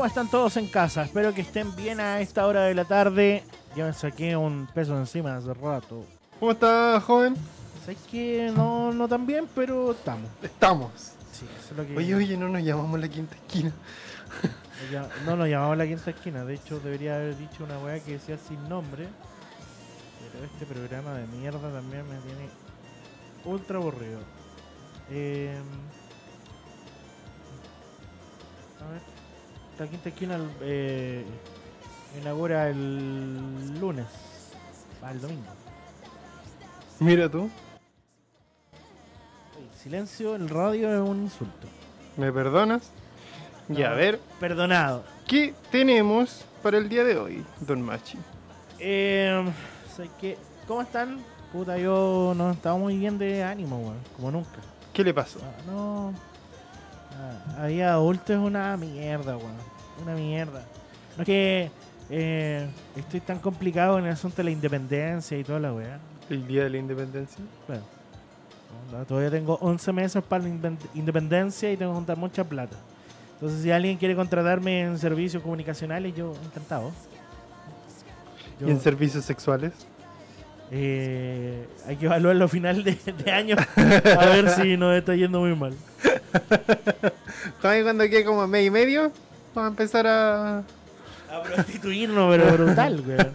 ¿Cómo están todos en casa? Espero que estén bien a esta hora de la tarde. Ya me saqué un peso encima hace rato. ¿Cómo está, joven? Sé que no, no tan bien, pero estamos. Estamos. Sí, eso es lo que... Oye, oye, no nos llamamos la quinta esquina. No nos llamamos la quinta esquina. De hecho, debería haber dicho una weá que decía sin nombre. Pero este programa de mierda también me tiene ultra aburrido. Eh, a ver. La quinta esquina eh, inaugura el lunes. Va, el domingo. Mira tú, Oye, Silencio, el radio es un insulto. ¿me perdonas? No. a ver, Perdonado. ¿qué tenemos para el día de hoy, Don Machi? Eh, sé que, ¿Cómo están? Puta, yo no estaba muy bien de ánimo, weón. Como nunca. ¿Qué le pasó? Ah, no. Ahí adulto es una mierda, weón. Una mierda. No es que eh, estoy tan complicado en el asunto de la independencia y toda la weá. ¿El día de la independencia? Bueno, no, todavía tengo 11 meses para la independencia y tengo que juntar mucha plata. Entonces, si alguien quiere contratarme en servicios comunicacionales, yo encantado. Yo- ¿Y en servicios sexuales? Eh, hay que evaluarlo a final de, de año a ver si nos está yendo muy mal. Cuando quede como mes y medio, vamos a empezar a... A prostituirnos, pero brutal, weón.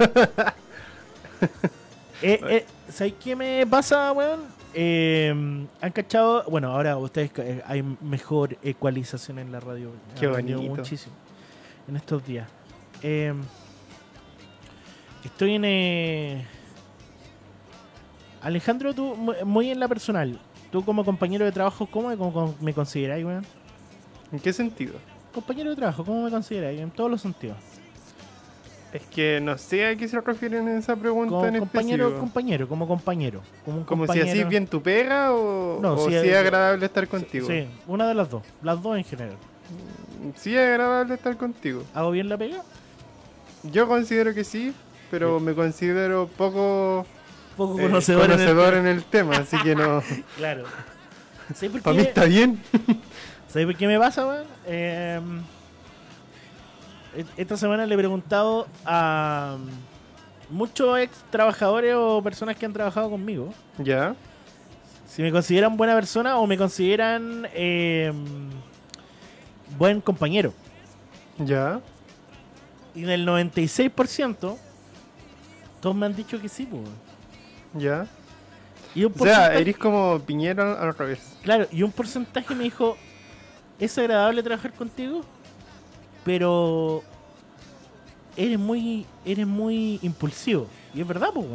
eh, eh, ¿Sabes qué me pasa, weón? Eh, Han cachado, bueno, ahora ustedes eh, hay mejor ecualización en la radio. Qué bonito. Muchísimo en estos días. Eh, estoy en. Alejandro, tú, mu- muy en la personal. Tú, como compañero de trabajo, ¿cómo me, cómo me consideráis, weón? ¿En qué sentido? Compañero de trabajo, ¿cómo me consideráis? En todos los sentidos. Es que no sé a qué se refieren en esa pregunta Como en compañero, específico. compañero, como compañero. Como, un ¿Como si así bien tu pega o, No, o sí, si es agradable estar contigo? Sí, una de las dos. Las dos en general. Sí es agradable estar contigo. ¿Hago bien la pega? Yo considero que sí, pero me considero poco Poco eh, conocedor, en el conocedor tema. en el tema, así que no. Claro. ¿Sabes por, Para mí está bien. ¿Sabes por qué me pasa, weón? Eh, esta semana le he preguntado a muchos ex trabajadores o personas que han trabajado conmigo Ya. si me consideran buena persona o me consideran eh, buen compañero. Ya. Y del 96%, todos me han dicho que sí, pues. Ya. Y un O sea, eres como Piñera al revés. Claro, y un porcentaje me dijo, es agradable trabajar contigo, pero eres muy eres muy impulsivo. Y es verdad, pues.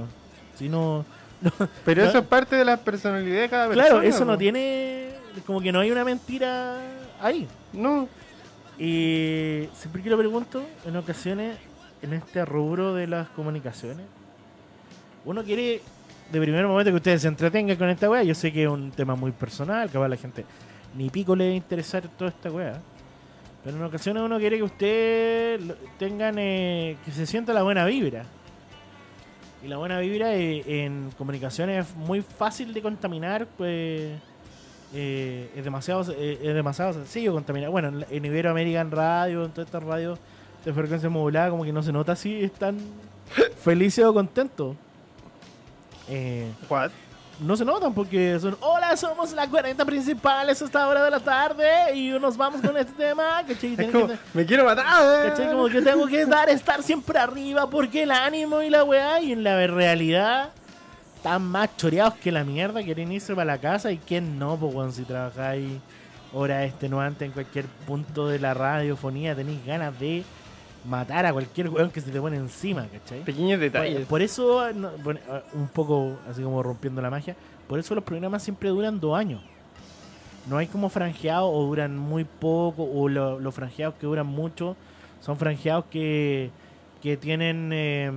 Si no, no- Pero eso es parte de la personalidad de cada persona. claro, eso no po. tiene, como que no hay una mentira ahí. No. Y siempre que lo pregunto, en ocasiones, en este rubro de las comunicaciones, uno quiere, de primer momento, que ustedes se entretengan con esta weá. Yo sé que es un tema muy personal, que a la gente ni pico le a interesar toda esta weá. Pero en ocasiones uno quiere que ustedes tengan, eh, que se sienta la buena vibra. Y la buena vibra eh, en comunicaciones es muy fácil de contaminar, pues eh, es, demasiado, eh, es demasiado sencillo contaminar. Bueno, en, en Iberoamerican Radio, en todas estas radios de frecuencia modulada, como que no se nota si están felices o contentos. Eh, What? no se notan porque son, hola, somos la 40 principales a esta hora de la tarde y nos vamos con este tema. ¿cachai? Es Tienen como, que- me quiero matar. ¿Cachai? Como que tengo que dar, estar siempre arriba porque el ánimo y la weá y en la realidad están más choreados que la mierda, quieren irse para la casa y quién no, pues si trabajáis horas extenuantes en cualquier punto de la radiofonía, tenéis ganas de matar a cualquier weón que se te pone encima, ¿cachai? Pequeños detalles. Por, por eso, no, bueno, un poco así como rompiendo la magia, por eso los programas siempre duran dos años. No hay como franjeados o duran muy poco, o lo- los franjeados que duran mucho son franjeados que, que tienen eh,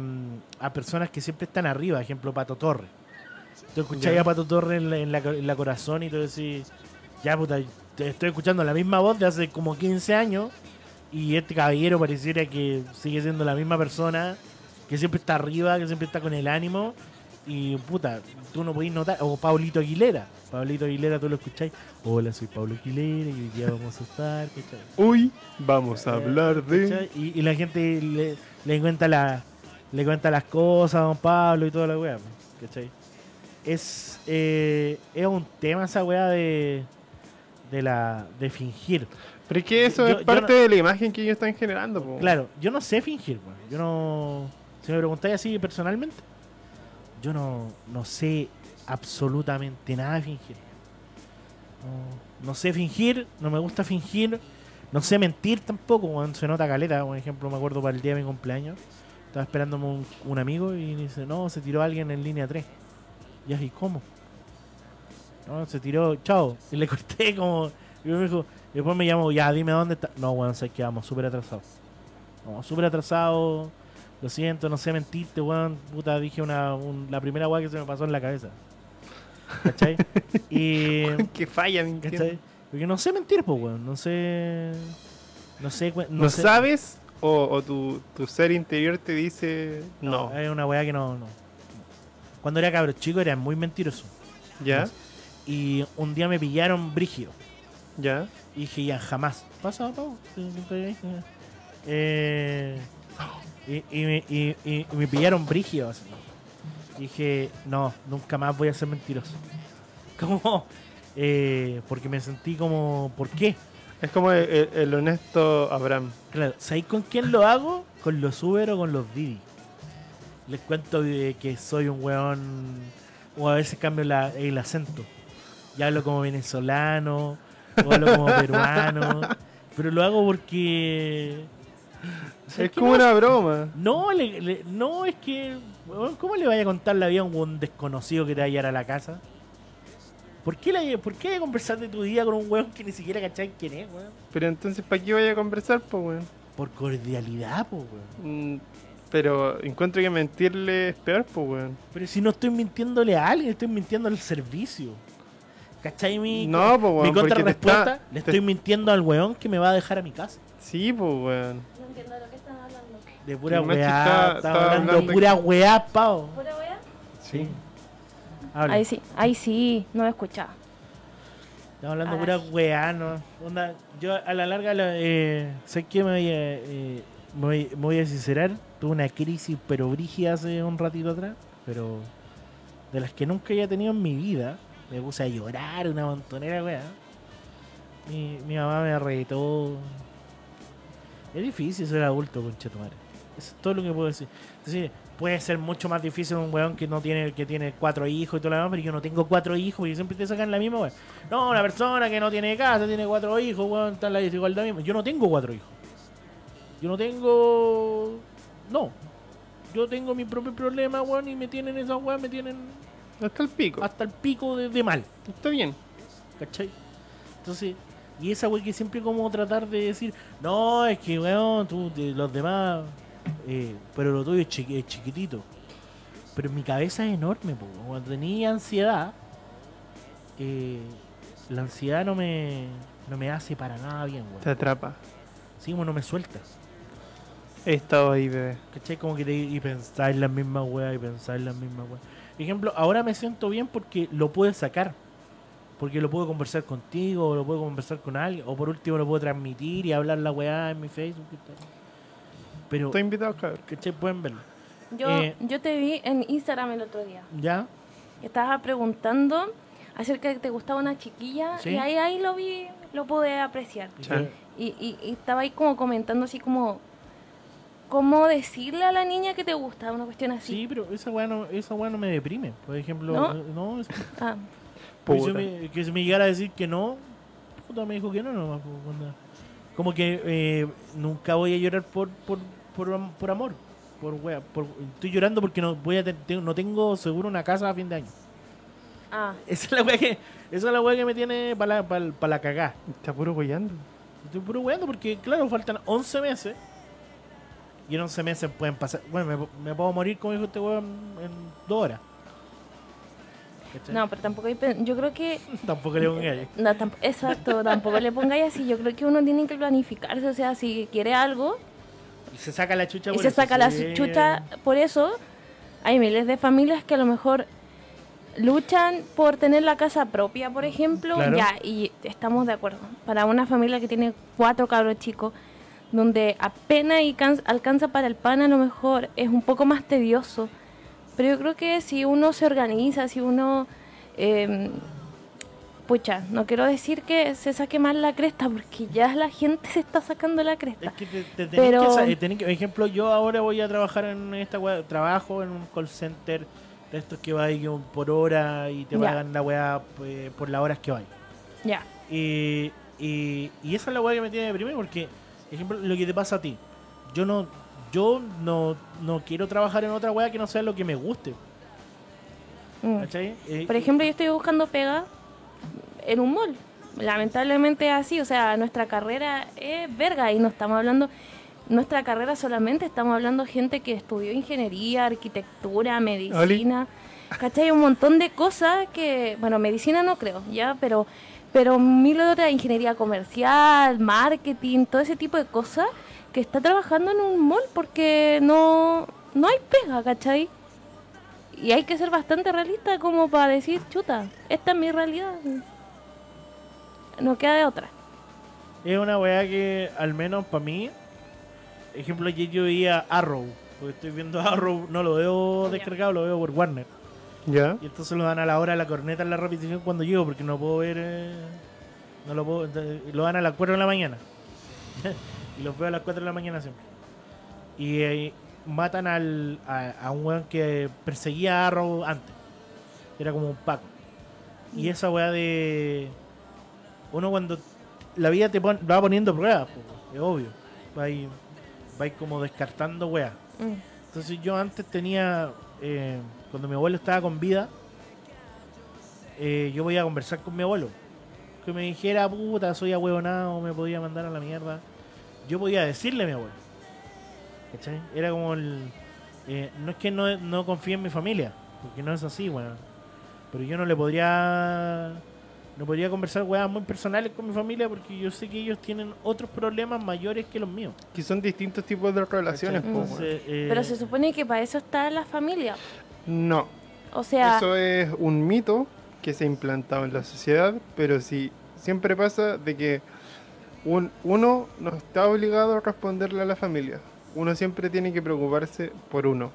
a personas que siempre están arriba, ejemplo Pato Torre. Tú escuchás Ya. a Pato Torre en la, en la, en la corazón y tú decís, ya puta, te estoy escuchando la misma voz de hace como 15 años y este caballero pareciera que sigue siendo la misma persona, que siempre está arriba, que siempre está con el ánimo y puta, tú no podís notar, o Paulito Aguilera, Paulito Aguilera tú lo escucháis, hola soy Pablo Aguilera y hoy día vamos a estar, ¿cachai? Uy, vamos a hablar de. Y, y la gente le, le cuenta la, le cuenta las cosas a don Pablo y toda la weá, ¿cachai? Es, eh, es un tema esa weá de, de la de fingir. Pero es que eso Yo- es parte no- de la imagen que ellos están generando, po. Claro, yo no sé fingir. Yo no. Si me preguntáis así personalmente, yo no, no sé absolutamente nada de fingir. No, no sé fingir, no me gusta fingir, no sé mentir tampoco, weón. Se nota caleta, por ejemplo, me acuerdo para el día de mi cumpleaños. Estaba esperándome un, un amigo y dice, no, se tiró alguien en línea 3. Y así, ¿cómo? No, se tiró, chao. Y le corté como. Y me dijo, y después me llamó, ya, dime dónde está. No, weón, sé que vamos súper atrasados. Vamos súper atrasados. Lo siento, no sé mentirte, weón. Puta, dije una, un- la primera weá que se me pasó en la cabeza. ¿Cachai? y. que ¿entiendes? ¿Cachai? Porque no sé mentir, pues, weón. No sé. No sé. ¿No, sé- sabes? O, o tu, tu ser interior te dice no. Es una weá que no, no. Cuando era cabro chico era muy mentiroso. ¿Ya? Y un día me pillaron brígido. ¿Ya? Y dije, ya, jamás. Pasa, Pau. Eh, y, y me, y- y me pillaron brígido. así. Dije, no, nunca más voy a ser mentiroso. Como, eh, porque me sentí como, ¿por qué? Es como el, el- el honesto Abraham. Claro, ¿sabéis con quién lo hago? Con los Uber o con los Didi. Les cuento de que soy un weón, o a veces cambio la- el acento. Y hablo como venezolano, o hablo como peruano. Pero lo hago porque... ¿sabes Es como una broma. No, le- le- no, es que. ¿Cómo le vaya a contar la vida a un desconocido que te va a llevar a la casa? ¿Por qué, la, ¿Por qué conversar de tu día con un weón que ni siquiera cachai quién es, weón? Pero entonces, ¿para qué vaya a conversar, pues, weón? Por cordialidad, po, weón. Mm, Pero encuentro que mentirle es peor, pues, weón. Pero si no estoy mintiéndole a alguien, estoy mintiendo al servicio. ¿Cachai mi, No, po, weón, contrarrespuesta? está- Le te- estoy mintiendo al weón que me va a dejar a mi casa. Sí, pues, weón. No entiendo de lo que están hablando. De pura weá. está- hablando hablando pura weá, pavo. ¿Pura wea? Sí. Habla. Ahí sí, ahí sí, no me escuchaba. Estamos hablando Ay. pura weá, ¿no? Onda, yo a la larga la- eh, sé que me voy, a, eh, me, voy, me voy a sincerar. Tuve una crisis pero brígida hace un ratito atrás, pero de las que nunca había tenido en mi vida. Me puse a llorar una montonera, weá. Mi, mi mamá me retó. Es difícil ser adulto, concha tu madre. Eso es todo lo que puedo decir. Es decir, puede ser mucho más difícil un weón que no tiene, que tiene cuatro hijos y todo lo demás, pero yo no tengo cuatro hijos y siempre te sacan la misma weón. No, una persona que no tiene casa, tiene cuatro hijos, weón, está en la desigualdad misma. Yo no tengo cuatro hijos. Yo no tengo. No. Yo tengo mi propio problema, weón, y me tienen esas weón, me tienen Hasta el pico. hasta el pico de, de mal. Está bien. ¿Cachai? Entonces, y esa wey que siempre como tratar de decir, no, es que weón, tú, de- los demás, eh, pero lo tuyo es, chiqui- es chiquitito. Pero mi cabeza es enorme, po. cuando tenía ansiedad, eh, la ansiedad no me, no me hace para nada bien, Te weón. atrapa. Sí, como no me suelta. He estado ahí, bebé. ¿Cachai? Como que te, y pensar en las mismas weas y pensar en las mismas weas. Por ejemplo, ahora me siento bien porque lo puedo sacar. Porque lo puedo conversar contigo, o lo puedo conversar con alguien, o por último lo puedo transmitir y hablar la weá en mi Facebook. Pero, Estoy invitado, cabrón. ¿cachai? Pueden verlo. Yo, Eh. yo te vi en Instagram el otro día. ¿Ya? Estabas preguntando acerca de que te gustaba una chiquilla Sí. y ahí, ahí lo vi, lo pude apreciar. Y, y, y estaba ahí como comentando así como cómo decirle a la niña que te gusta, una cuestión Sí, así. pero esa weá no, esa weá no me deprime. Por ejemplo, ¿No? eh, no, es- Ah, que, Puta. me, que se me llegara a decir que no, puta, me dijo que no, nomás, pues. Como que eh, nunca voy a llorar por, por, por, am- por amor. Por wea, por, estoy llorando porque no voy a te- no tengo seguro una casa a fin de año. ah, Esa es la wea que, esa es la wea que me tiene para la, pa- pa la cagá. Está puro gollando. Estoy puro weando porque, claro, faltan 11 meses. Y en 11 meses pueden pasar. Bueno, me, me puedo morir, como dijo este weón, en dos horas. ¿Cachai? no, pero tampoco hay, yo creo que Tampoco le pongáis. no, tamp- exacto, tampoco le pongáis así. Yo creo que uno tiene que planificarse, o sea, si quiere algo Y se saca la chucha y por se eso, saca la sí. chucha por eso, hay miles de familias que a lo mejor luchan por tener la casa propia, por ejemplo, Claro. ya, y estamos de acuerdo. Para una familia que tiene cuatro cabros chicos, donde apenas alcanza para el pan, a lo mejor es un poco más tedioso. Pero yo creo que si uno se organiza, si uno... eh, pucha, no quiero decir que se saque mal la cresta, porque ya la gente se está sacando la cresta. Es que te, te tenés Pero- que eh, tenés que- por ejemplo, yo ahora voy a trabajar en esta trabajo en un call center de estos que va ahí por hora y te pagan la weá eh, por las horas que vais. Ya, Y, y, y esa es la weá que me tiene deprimido porque, por ejemplo, lo que te pasa a ti. Yo no yo no, no quiero trabajar en otra weá que no sea lo que me guste. mm. ¿Cachai? Eh, Por ejemplo, yo estoy buscando pega en un mall. Lamentablemente es así, o sea, nuestra carrera es verga y no estamos hablando, nuestra carrera solamente, estamos hablando de gente que estudió ingeniería, arquitectura, medicina, ¿cachai? Un montón de cosas que, bueno, medicina no creo, ya, pero, pero mil de otras, ingeniería comercial, marketing, todo ese tipo de cosas que está trabajando en un mall porque no, no hay pega, ¿cachai? Y hay que ser bastante realista como para decir, chuta, esta es mi realidad. No queda de otra. Es una weá que, al menos para mí, ejemplo, ayer yo veía Arrow, porque estoy viendo Arrow, no lo veo descargado, lo veo por Warner. ¿Ya? Y entonces lo dan a la hora de la corneta en la repetición cuando llego, porque no puedo ver. eh, no lo puedo. entonces, Lo dan a las 4 de la mañana. y los veo a las 4 de la mañana siempre. Y eh, matan al, a, a un weón que perseguía a Arrow antes. Era como un Paco. Y esa weá de. Uno cuando. La vida te pon- va poniendo pruebas, po, es obvio. Va ahí, va ahí como descartando weá. Mm. Entonces yo antes tenía, eh, cuando mi abuelo estaba con vida, eh, yo voy a conversar con mi abuelo. Que me dijera, puta, soy ahueonado, me podía mandar a la mierda. Yo podía decirle a mi abuelo. ¿Cachai? Era como el... eh, no es que no, no confíe en mi familia, porque no es así, weón. Pero yo no le podría... No podría conversar weas muy personales con mi familia porque yo sé que ellos tienen otros problemas mayores que los míos. Que son distintos tipos de relaciones, eh, Pero se supone que para eso está la familia. No, O sea, eso es un mito que se ha implantado en la sociedad, pero sí, siempre pasa de que un- uno no está obligado a responderle a la familia. Uno siempre tiene que preocuparse por uno.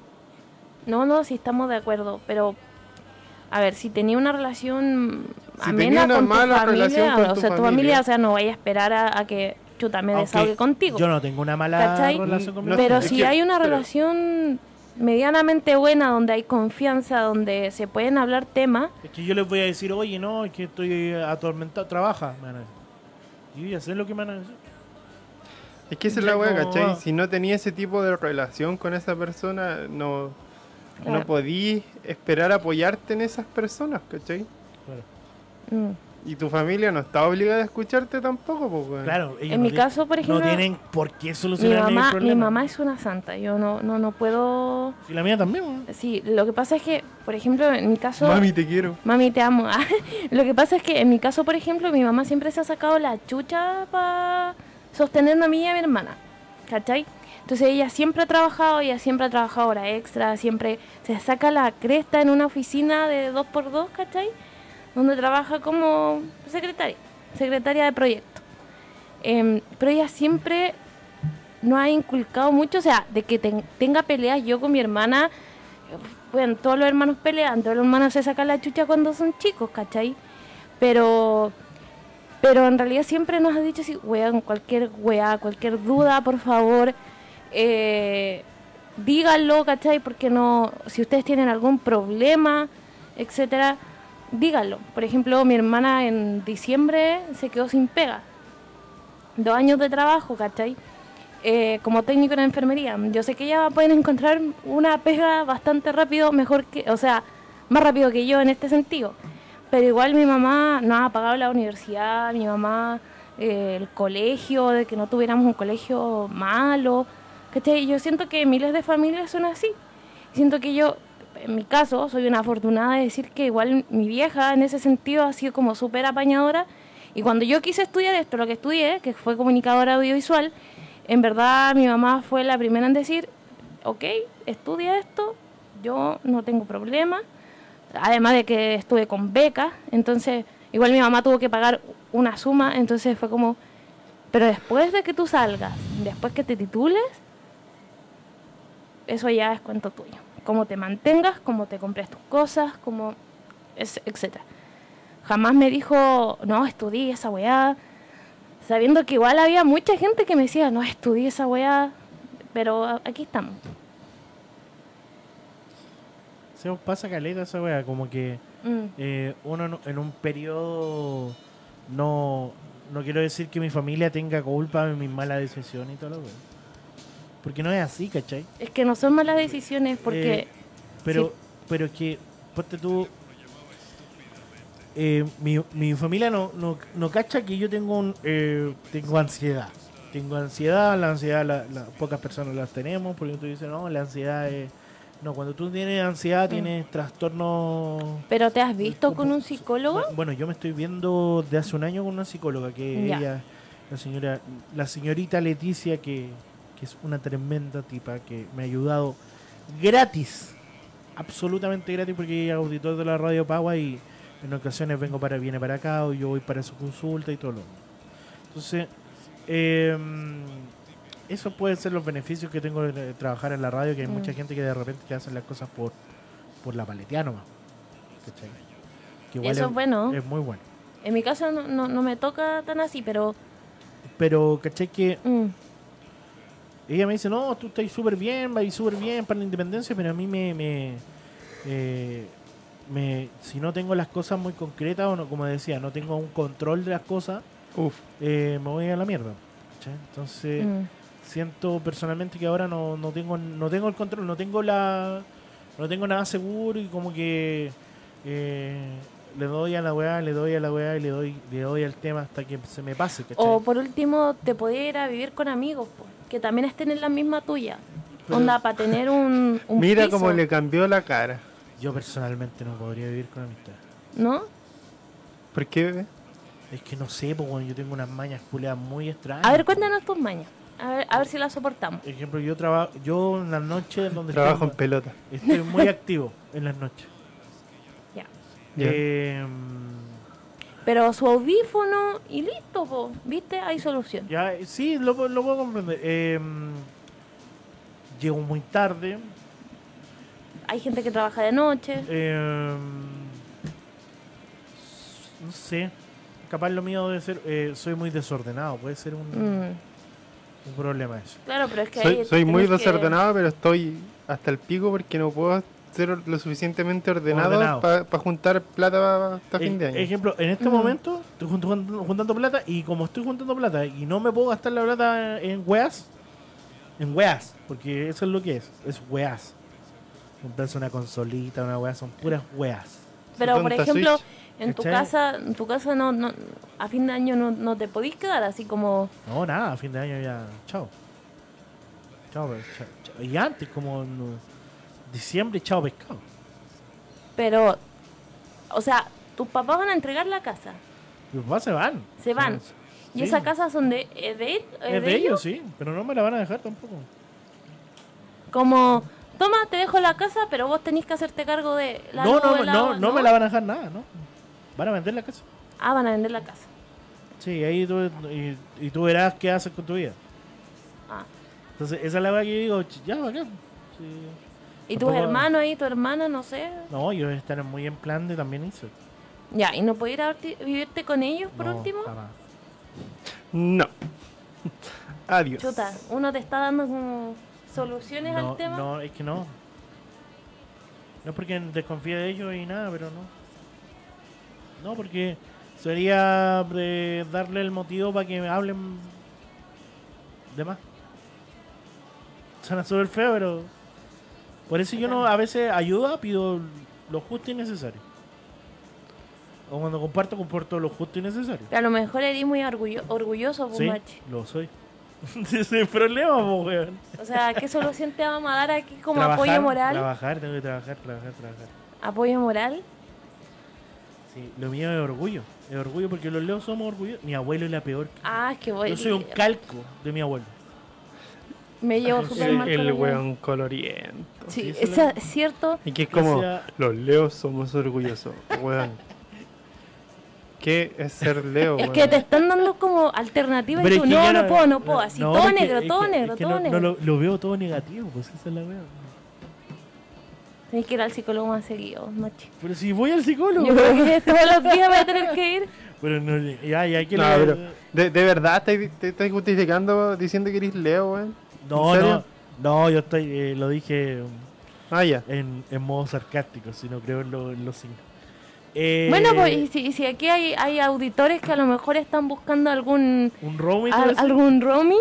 no, no, sí estamos de acuerdo, pero a ver, si tenía una relación Si amena una con tu familia, con o tu sea, tu familia. o sea, no vaya a esperar a, a que chuta me desahogue contigo. Yo no tengo una mala ¿Cachai? relación con mi No, Pero si que- hay una pero- relación medianamente buena, donde hay confianza, donde se pueden hablar temas, Es que yo les voy a decir, oye, no, es que estoy atormentado, trabaja. me van a decir. Yo ya sé lo que me van a decir. Es que esa es la wea, ¿cachai? Si no tenía ese tipo de relación con esa persona, no, Claro. no podí esperar apoyarte en esas personas, ¿cachai? Claro. mm, Y tu familia no está obligada a escucharte tampoco, pues, weón. Claro, ellos En no mi caso, por ejemplo, no tienen por qué mi solucionar mi mamá, mi problema. mamá es una santa. Yo no, no, no puedo. Y la mía también. weón. Sí, lo que pasa es que, por ejemplo, en mi caso. Mami, te quiero. Mami, te amo. Lo que pasa es que en mi caso, por ejemplo, mi mamá siempre se ha sacado la chucha para sostenerme a mí y a mi hermana. ¿Cachai? Entonces ella siempre ha trabajado, ella siempre ha trabajado hora extra, siempre se saca la cresta en una oficina de dos por dos, ¿cachai? Donde trabaja como secretaria, secretaria de proyecto. Em, pero ella siempre no ha inculcado mucho, o sea, de que ten- tenga peleas yo con mi hermana, bueno, todos los hermanos pelean, todos los hermanos se sacan la chucha cuando son chicos, ¿cachai? Pero, pero en realidad siempre nos ha dicho así, weón, cualquier weá, cualquier duda, por favor, eh, díganlo, ¿cachai? Porque no, si ustedes tienen algún problema, etcétera, díganlo. Por ejemplo, mi hermana en diciembre se quedó sin pega. Dos años de trabajo, ¿cachai? Eh, como técnico en enfermería. Yo sé que ella pueden encontrar una pega bastante rápido, mejor que, o sea, más rápido que yo en este sentido. Pero igual mi mamá no ha pagado la universidad, mi mamá eh, el colegio, de que no tuviéramos un colegio malo. ¿Cachai? Yo siento que miles de familias son así. Siento que yo, en mi caso, soy una afortunada de decir que igual mi vieja en ese sentido ha sido como súper apañadora. Y cuando yo quise estudiar esto, lo que estudié, que fue comunicadora audiovisual, en verdad mi mamá fue la primera en decir, ok, estudia esto, yo no tengo problema. Además de que estuve con beca, entonces igual mi mamá tuvo que pagar una suma, entonces fue como, pero después de que tú salgas, después que te titules, eso ya es cuento tuyo. Cómo te mantengas, cómo te compres tus cosas, cómo, es, etc. Jamás me dijo, no, estudié esa weá, sabiendo que igual había mucha gente que me decía, no, estudié esa weá, pero aquí estamos. Se os pasa caleta esa wea, como que Mm. eh, uno en- un periodo no no quiero decir que mi familia tenga culpa de mis malas decisiones y todo lo wea. Porque no es así, ¿cachai? Es que no son malas decisiones porque... Eh, pero, Sí. pero es que, ponte tú. eh, mi, mi familia no, no, no cacha que yo tengo un, eh, tengo ansiedad. Tengo ansiedad, la ansiedad la, la- pocas personas las tenemos, porque tú dices, no, la ansiedad es... No, cuando tú tienes ansiedad Mm. tienes trastorno... ¿Pero te has visto con un psicólogo? Bu- Bueno, yo me estoy viendo de hace un año con una psicóloga, que Ya. ella, la señora, la señorita Leticia, que, que es una tremenda tipa, que me ha ayudado gratis, absolutamente gratis, porque ella es auditor de la radio Pagua y en ocasiones vengo para, viene para acá o yo voy para su consulta y todo lo Entonces, em, eso pueden ser los beneficios que tengo de trabajar en la radio, que hay Mm. mucha gente que de repente te hacen las cosas por, por la paleteada nomás. ¿cachai? Que igual Eso es bueno. Es muy bueno. En mi caso no, no, no me toca tan así, pero... Pero, ¿cachai? Que mm, ella me dice, no, tú estás súper bien, vas súper bien para la independencia, pero a mí me... me, eh, me- si no tengo las cosas muy concretas, o no, como decía, no tengo un control de las cosas, Uf, eh, me voy a la mierda. ¿cachai? Entonces, mm. siento personalmente que ahora no, no tengo no tengo el control, no tengo la no tengo nada seguro y como que eh, le doy a la weá, le doy a la weá y le doy le doy al tema hasta que se me pase, ¿cachai? O por último, te podía ir a vivir con amigos, po, que también estén en la misma tuya. Pero- Onda, para tener un, un mira piso, cómo le cambió la cara. Yo personalmente no podría vivir con amistad. ¿No? ¿Por qué, bebé? Es que no sé, bueno, yo tengo unas mañas culeadas muy extrañas. A ver, cuéntanos tus mañas. A ver, a ver si las soportamos. Por ejemplo, yo trabajo, yo en las noches donde Trabajo en pelota. estoy muy activo en las noches. Ya. Ya. Eh, Pero su audífono y listo, po. ¿viste? Hay solución. Ya, sí, lo, lo puedo comprender. Eh, llego muy tarde. Hay gente que trabaja de noche. eh, no sé. Capaz lo mío debe ser. eh, soy muy desordenado. Puede ser un, Mm, un problema eso. Claro, pero es que Soy, ahí soy muy que- desordenado, pero estoy hasta el pico porque no puedo ser lo suficientemente ordenado Ordenado. para juntar plata hasta fin de E- año. Ejemplo, en este Mm. momento estoy jun- jun- juntando plata y como estoy juntando plata y no me puedo gastar la plata en weas, en weas, porque eso es lo que es, es weas. Comprarse una consolita, una wea, son puras weas. Pero, por ejemplo, Switch. en tu ¿Cachai? casa, en tu casa no, no, a fin de año no, no te podís quedar así como... No, nada, a fin de año ya, chao. Chao, chao, chao. Y antes, como en diciembre, chao pescado. Pero, o sea, tus papás van a entregar la casa. Mis papás se van. Se van. ¿Y esa casa son de, es de, es Es de ellos, sí, pero no me la van a dejar tampoco. Como, toma, te dejo la casa, pero vos tenés que hacerte cargo de la no, no, el no, agua, no me la van a dejar nada, ¿no? Van a vender la casa. Ah, van a vender la casa. Sí, ahí tú, y, y tú verás qué haces con tu vida. Ah. Entonces, esa es la verdad que yo digo, ya, bacán. Sí. ¿Y tus hermanos ahí, tu hermana, no sé? No, ellos están muy en plan de también irse. Ya, ¿y no puedes ir a vivirte con ellos por No, último? jamás. No. Adiós. Chuta, uno te está dando como soluciones No, al tema. no, es que no. No es porque desconfíe de ellos y nada, pero no. No, porque sería eh, darle el motivo para que me hablen de más. Suena súper feo, pero... Por eso yo no a veces ayuda, pido lo justo y necesario. O cuando comparto, comparto lo justo y necesario. Pero a lo mejor eres muy orgullo- orgulloso, pues, Sí, machi. lo soy. Ese es el problema, weón. O sea, ¿qué solución te vamos a dar aquí como Trabajar, apoyo moral? Trabajar, tengo que trabajar, trabajar, trabajar. Apoyo moral. Sí, lo mío es orgullo. Es orgullo porque los leos somos orgullosos. Mi abuelo es la peor. Ah, es que voy. Yo soy un calco de mi abuelo. Me llevo El- súper El, mal el weón coloriento. Sí, es cierto. Y que es como, sea- los leos somos orgullosos, weón. ¿Qué es ser leo, Es weón? que te están dando como alternativas y tú, no, ya no puedo, no puedo, así, no, todo es que- negro, es todo que- negro, es que todo no, negro. no lo, lo veo todo negativo, pues esa es la wea. Tienes que ir al psicólogo más seguido, machi. Pero si voy al psicólogo. Yo creo que todos los días voy a tener que ir. Pero no, ya, ya, que No, le- pero, ¿de, de verdad te estás justificando diciendo que eres leo, weón? No, ¿En no, serio? no, yo estoy, eh, lo dije Ah, ya. en, en modo sarcástico, si no creo en, lo- en los signos. Eh, Bueno, pues y si, y si aquí hay, hay auditores que a lo mejor están buscando algún Un roaming. al- algún roaming,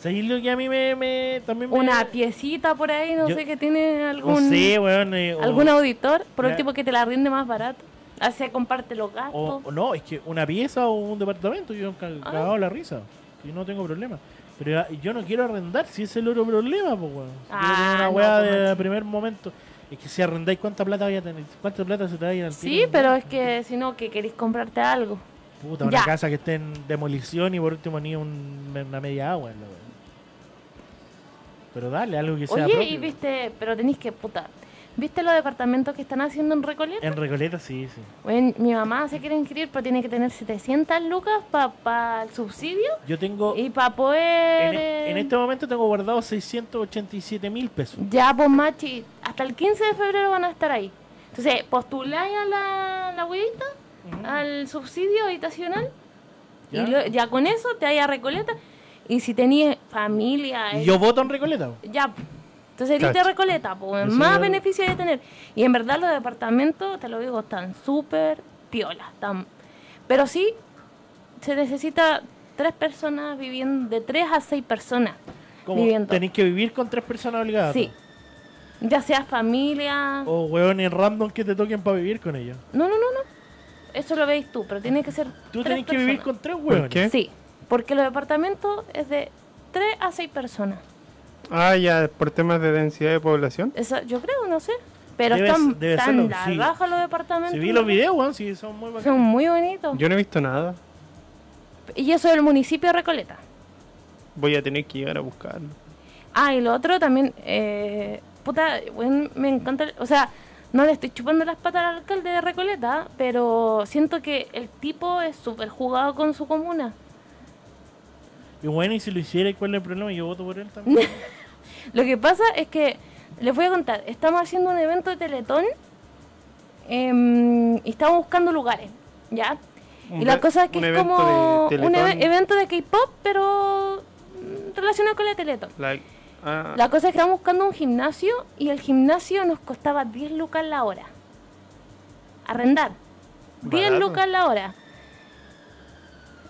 ¿Sabéis lo que a mí me, me- también me... una piecita por ahí, no Yo- sé, que tiene No algún sé, weón. eh, o- algún auditor, por Ya. último que te la rinde más barato. Así comparte los gastos. O, o no, es que una pieza o un departamento, yo ca- Ah. cagado la risa. Yo no tengo problema. Pero ya- yo no quiero arrendar, si ese es el otro problema, pues, weón. Ah, una weá de primer momento. Es que si arrendáis, ¿cuánta plata vaya a tener? ¿Cuánta plata se te va a ir al Sí, tiro? pero es que si no, que queréis comprarte algo. Puta, una Ya. casa que esté en demolición y por último ni un, una media agua. en la weá. Pero dale, algo que sea Oye, propio. y viste, pero tenéis que, puta, ¿viste los departamentos que están haciendo en Recoleta? En Recoleta sí, sí. Bueno, mi mamá se quiere inscribir, pero tiene que tener 700 lucas para el subsidio Yo tengo... y para poder... En, e- en este momento tengo guardado 687 mil pesos. Ya, pues, machi, hasta el 15 de febrero van a estar ahí. Entonces, postuláis a la, la huevita, al subsidio habitacional, Ya. y lo- ya con eso te vais a Recoleta. Y si tenías familia... Y eh, yo voto en Recoleta. Ya. Entonces, Cacho. a Recoleta, pues Yo más beneficio de tener. Y en verdad los departamentos, te lo digo, están súper piolas. Están... Pero sí, se necesita tres personas viviendo, de tres a seis personas Como viviendo. tenéis que vivir con tres personas obligadas. Sí. Ya sea familia... O hueones random que te toquen para vivir con ellos. No, no, no, no. Eso lo veis tú, pero tiene que ser. Tú tres tenés que vivir con tres ¿Por hueones. qué? Sí, porque los departamentos es de 3 a 6 personas. Ah, ya, por temas de densidad de población. Esa, yo creo, no sé. Pero Debe están debe tan serlo, sí. raja los departamentos. Si vi los videos, weón, sí, son muy bacanos. Son muy bonitos. Yo no he visto nada. Y eso del municipio de Recoleta. Voy a tener que llegar a buscarlo. Ah, y lo otro también, eh, puta, bueno, me encanta, el- o sea, no le estoy chupando las patas al alcalde de Recoleta, pero siento que el tipo es súper jugado con su comuna. Y bueno, y si lo hiciera, ¿cuál es el problema? Yo voto por él también. Lo que pasa es que, les voy a contar, estamos haciendo un evento de Teletón em, y estamos buscando lugares, ¿ya? Un y la cosa es que es como un evento de K-pop, pero relacionado con la Teletón. La- ah, La cosa es que estamos buscando un gimnasio y el gimnasio nos costaba 10 lucas la hora. Arrendar. 10 Barato. lucas la hora.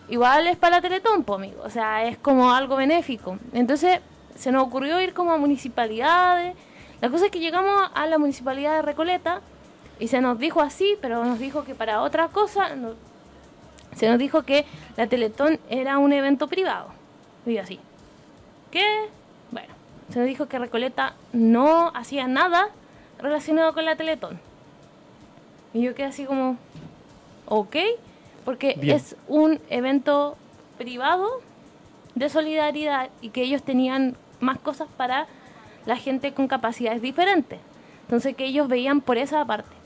Igual es para la Teletón, po, amigo. O sea, es como algo benéfico. Entonces, se nos ocurrió ir como a municipalidades. La cosa es que llegamos a la municipalidad de Recoleta y se nos dijo así, pero nos dijo que para otra cosa, no- se nos dijo que la Teletón era un evento privado. Y yo así. ¿Qué? Bueno, se nos dijo que Recoleta no hacía nada relacionado con la Teletón. Y yo quedé así como, ok, porque Bien. es un evento privado de solidaridad y que ellos tenían más cosas para la gente con capacidades diferentes. Entonces que ellos veían por esa parte.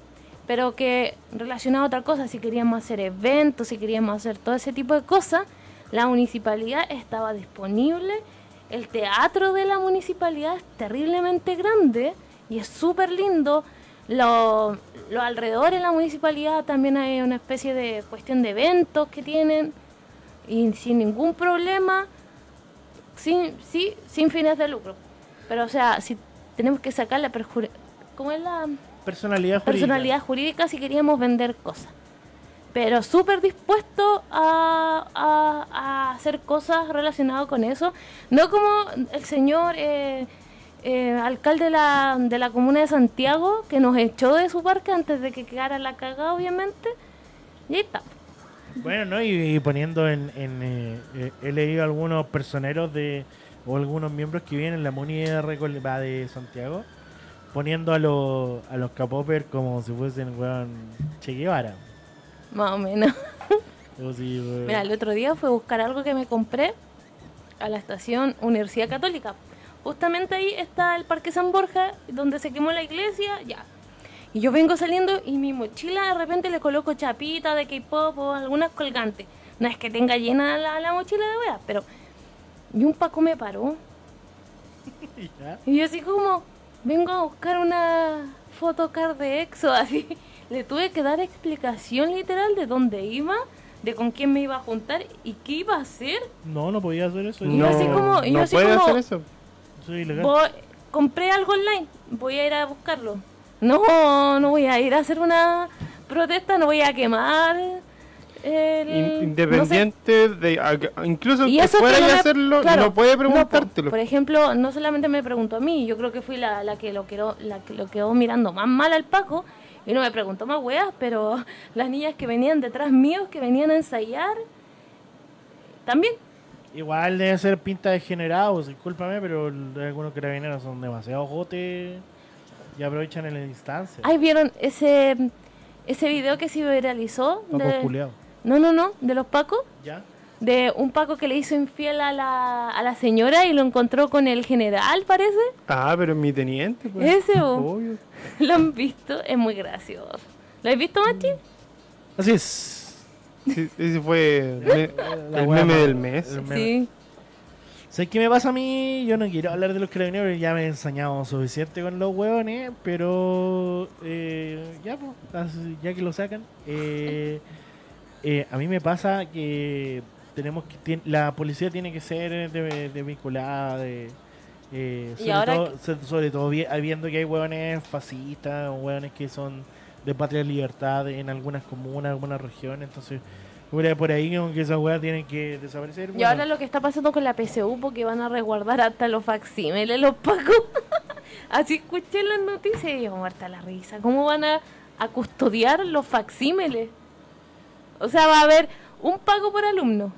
Pero que relacionado a otra cosa, si queríamos hacer eventos, si queríamos hacer todo ese tipo de cosas, la municipalidad estaba disponible. El teatro de la municipalidad es terriblemente grande y es súper lindo. Lo, lo alrededor de la municipalidad también hay una especie de cuestión de eventos que tienen y sin ningún problema, sin, sí, sin fines de lucro. Pero o sea, si tenemos que sacar la ¿cómo es la Personalidad jurídica. personalidad jurídica si queríamos vender cosas? Pero súper dispuesto a, a- a hacer cosas relacionadas con eso. No como el señor eh, eh, alcalde de la, de la comuna de Santiago, que nos echó de su parque antes de que quedara la cagada, obviamente. Y ahí está. Bueno, ¿no? Y, y poniendo en... en, eh, eh, he leído algunos personeros de... O algunos miembros que vienen en la muni va, de Santiago. Poniendo a los, a los capopers como si fuesen, weón, Che Guevara. Más o menos. Mira, el otro día fue a buscar algo que me compré a la estación Universidad Católica. Justamente ahí está el Parque San Borja, donde se quemó la iglesia, ya. Y yo vengo saliendo y mi mochila de repente le coloco chapita de K-pop o algunas colgantes. No es que tenga llena la, la mochila de weas, pero. Y un Paco me paró. Ya. Y yo así como, vengo a buscar una photocard de EXO, así. Le tuve que dar explicación literal de dónde iba, de con quién me iba a juntar y qué iba a hacer. No, no podía hacer eso. Y yo así como- y yo no así puede como- hacer eso. Soy ilegal. Voy- compré algo online, voy a ir a buscarlo. No, no voy a ir a hacer una protesta, no voy a quemar. El, In- no sé. Independiente de. Incluso Y que fuera que no hacerlo, claro, no puede no, preguntártelo. por ejemplo, no solamente me preguntó a mí, yo creo que fui la, la que lo quedó, la que lo quedó mirando más mal al Paco y no me preguntó más weas, pero las niñas que venían detrás míos, que venían a ensayar, también. Igual debe ser pinta degenerados, discúlpame, pero el- algunos carabineros son demasiado jotes y aprovechan en la instancia. Ay, ¿vieron ese ese video que se viralizó? Paco de-. No, no, no, de los Pacos. ¿Ya? De un Paco que le hizo infiel a la, a la señora y lo encontró con el general, parece. Ah, pero mi teniente, pues. Ese, bo. Obvio. ¿Lo han visto? Es muy gracioso. ¿Lo has visto, Machi? Así es. Sí, ese fue me- el meme del mes. el meme. Sí. ¿Sabes qué me pasa a mí? Yo no quiero hablar de los carabineros, ya me he ensañado suficiente con los huevones, pero eh, ya, pues, ya que lo sacan. eh, eh, a mí me pasa que tenemos que la policía tiene que ser de, de vinculada, de, eh, sobre, ahora todo, so- sobre todo vi- viendo que hay huevones fascistas, o huevones que son de patria libertad en algunas comunas, algunas regiones, entonces por ahí- por ahí como que esas huevas tienen que desaparecer. Y bueno. ahora lo que está pasando con la PSU, porque van a resguardar hasta los facsímiles, los pacos. Así escuché las noticias y yo muerta la risa. ¿Cómo van a, a custodiar los facsímiles? O sea, va a haber un pago por alumno.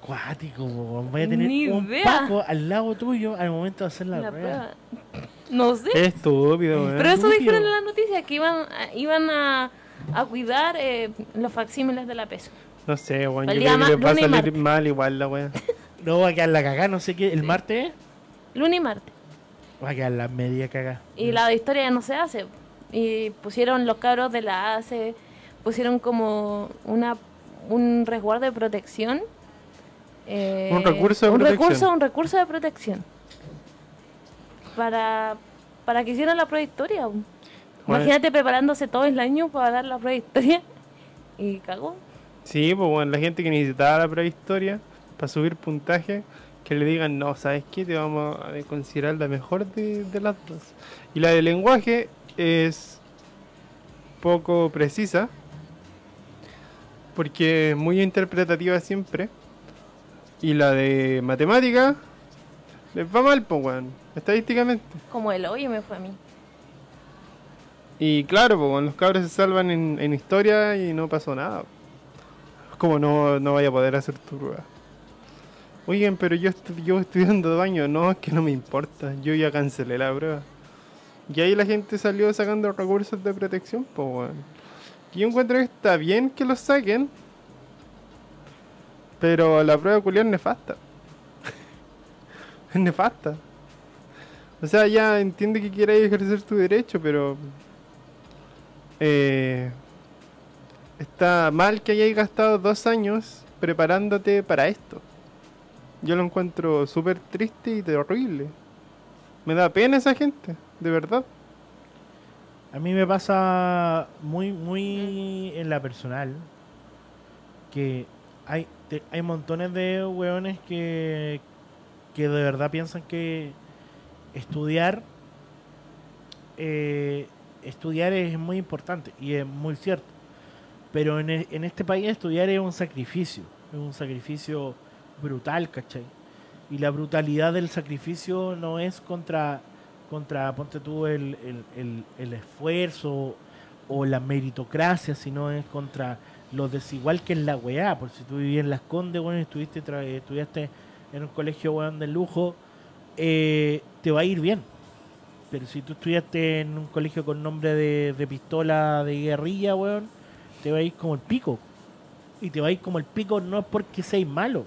Cuático, voy a tener Ni un idea. paco al lado tuyo al momento de hacer la, La prueba. prueba. No sé. Es estúpido. Pero eso estúpido. dijeron en la noticia, que iban a, iban a, a cuidar eh, los facsímiles de la PSU. No sé, weón. Yo El creo día que les va a lunes y salir martes. mal igual la weá. No va a quedar la cagada, no sé qué. El martes Lunes y martes. va a quedar la media cagada. Y la de historia ya no se hace. Y pusieron los cabros de la ACE, pusieron como una un resguardo de protección. eh, Un recurso de un protección. Recurso, un recurso de protección. Para, para que hicieran la historia. Bueno. Imagínate preparándose todo el año para dar la prueba de historia. Y cagó. Sí, pues bueno, la gente que necesitaba la prehistoria para subir puntaje, que le digan, no, ¿sabes qué? Te vamos a considerar la mejor de, de las dos. Y la de lenguaje es poco precisa, porque es muy interpretativa siempre. Y la de matemática les va mal, pues, weón, estadísticamente. Como el hoyo me fue a mí. Y claro, pues, los cabros se salvan en, en historia y no pasó nada. Como no, no vaya a poder hacer tu prueba. Oigan, pero yo estoy yo estudiando baño, no, es que no me importa, yo ya cancelé la prueba. Y ahí la gente salió sacando recursos de protección, pues. Y yo encuentro que está bien que los saquen, pero la prueba culiar es nefasta. es nefasta. O sea, ya entiende que quieras ejercer tu derecho, pero eh, está mal que hayáis gastado dos años preparándote para esto. Yo lo encuentro súper triste y terrible. Me da pena esa gente, de verdad. A mí me pasa muy, muy en la personal que hay, hay montones de hueones que, que de verdad piensan que estudiar eh, estudiar es muy importante y es muy cierto. Pero en, e- en este país estudiar es un sacrificio, es un sacrificio brutal, ¿cachai? Y la brutalidad del sacrificio no es contra, contra ponte tú, el, el, el, esfuerzo o la meritocracia, sino es contra lo desigual que es la weá. Por si tú vivías en Las Condes, bueno, estuviste estudiaste en un colegio weón de lujo, eh, te va a ir bien. Pero si tú estudiaste en un colegio con nombre de, de pistola de guerrilla, weón, te va a ir como el pico. Y te va a ir como el pico no es porque seas malo,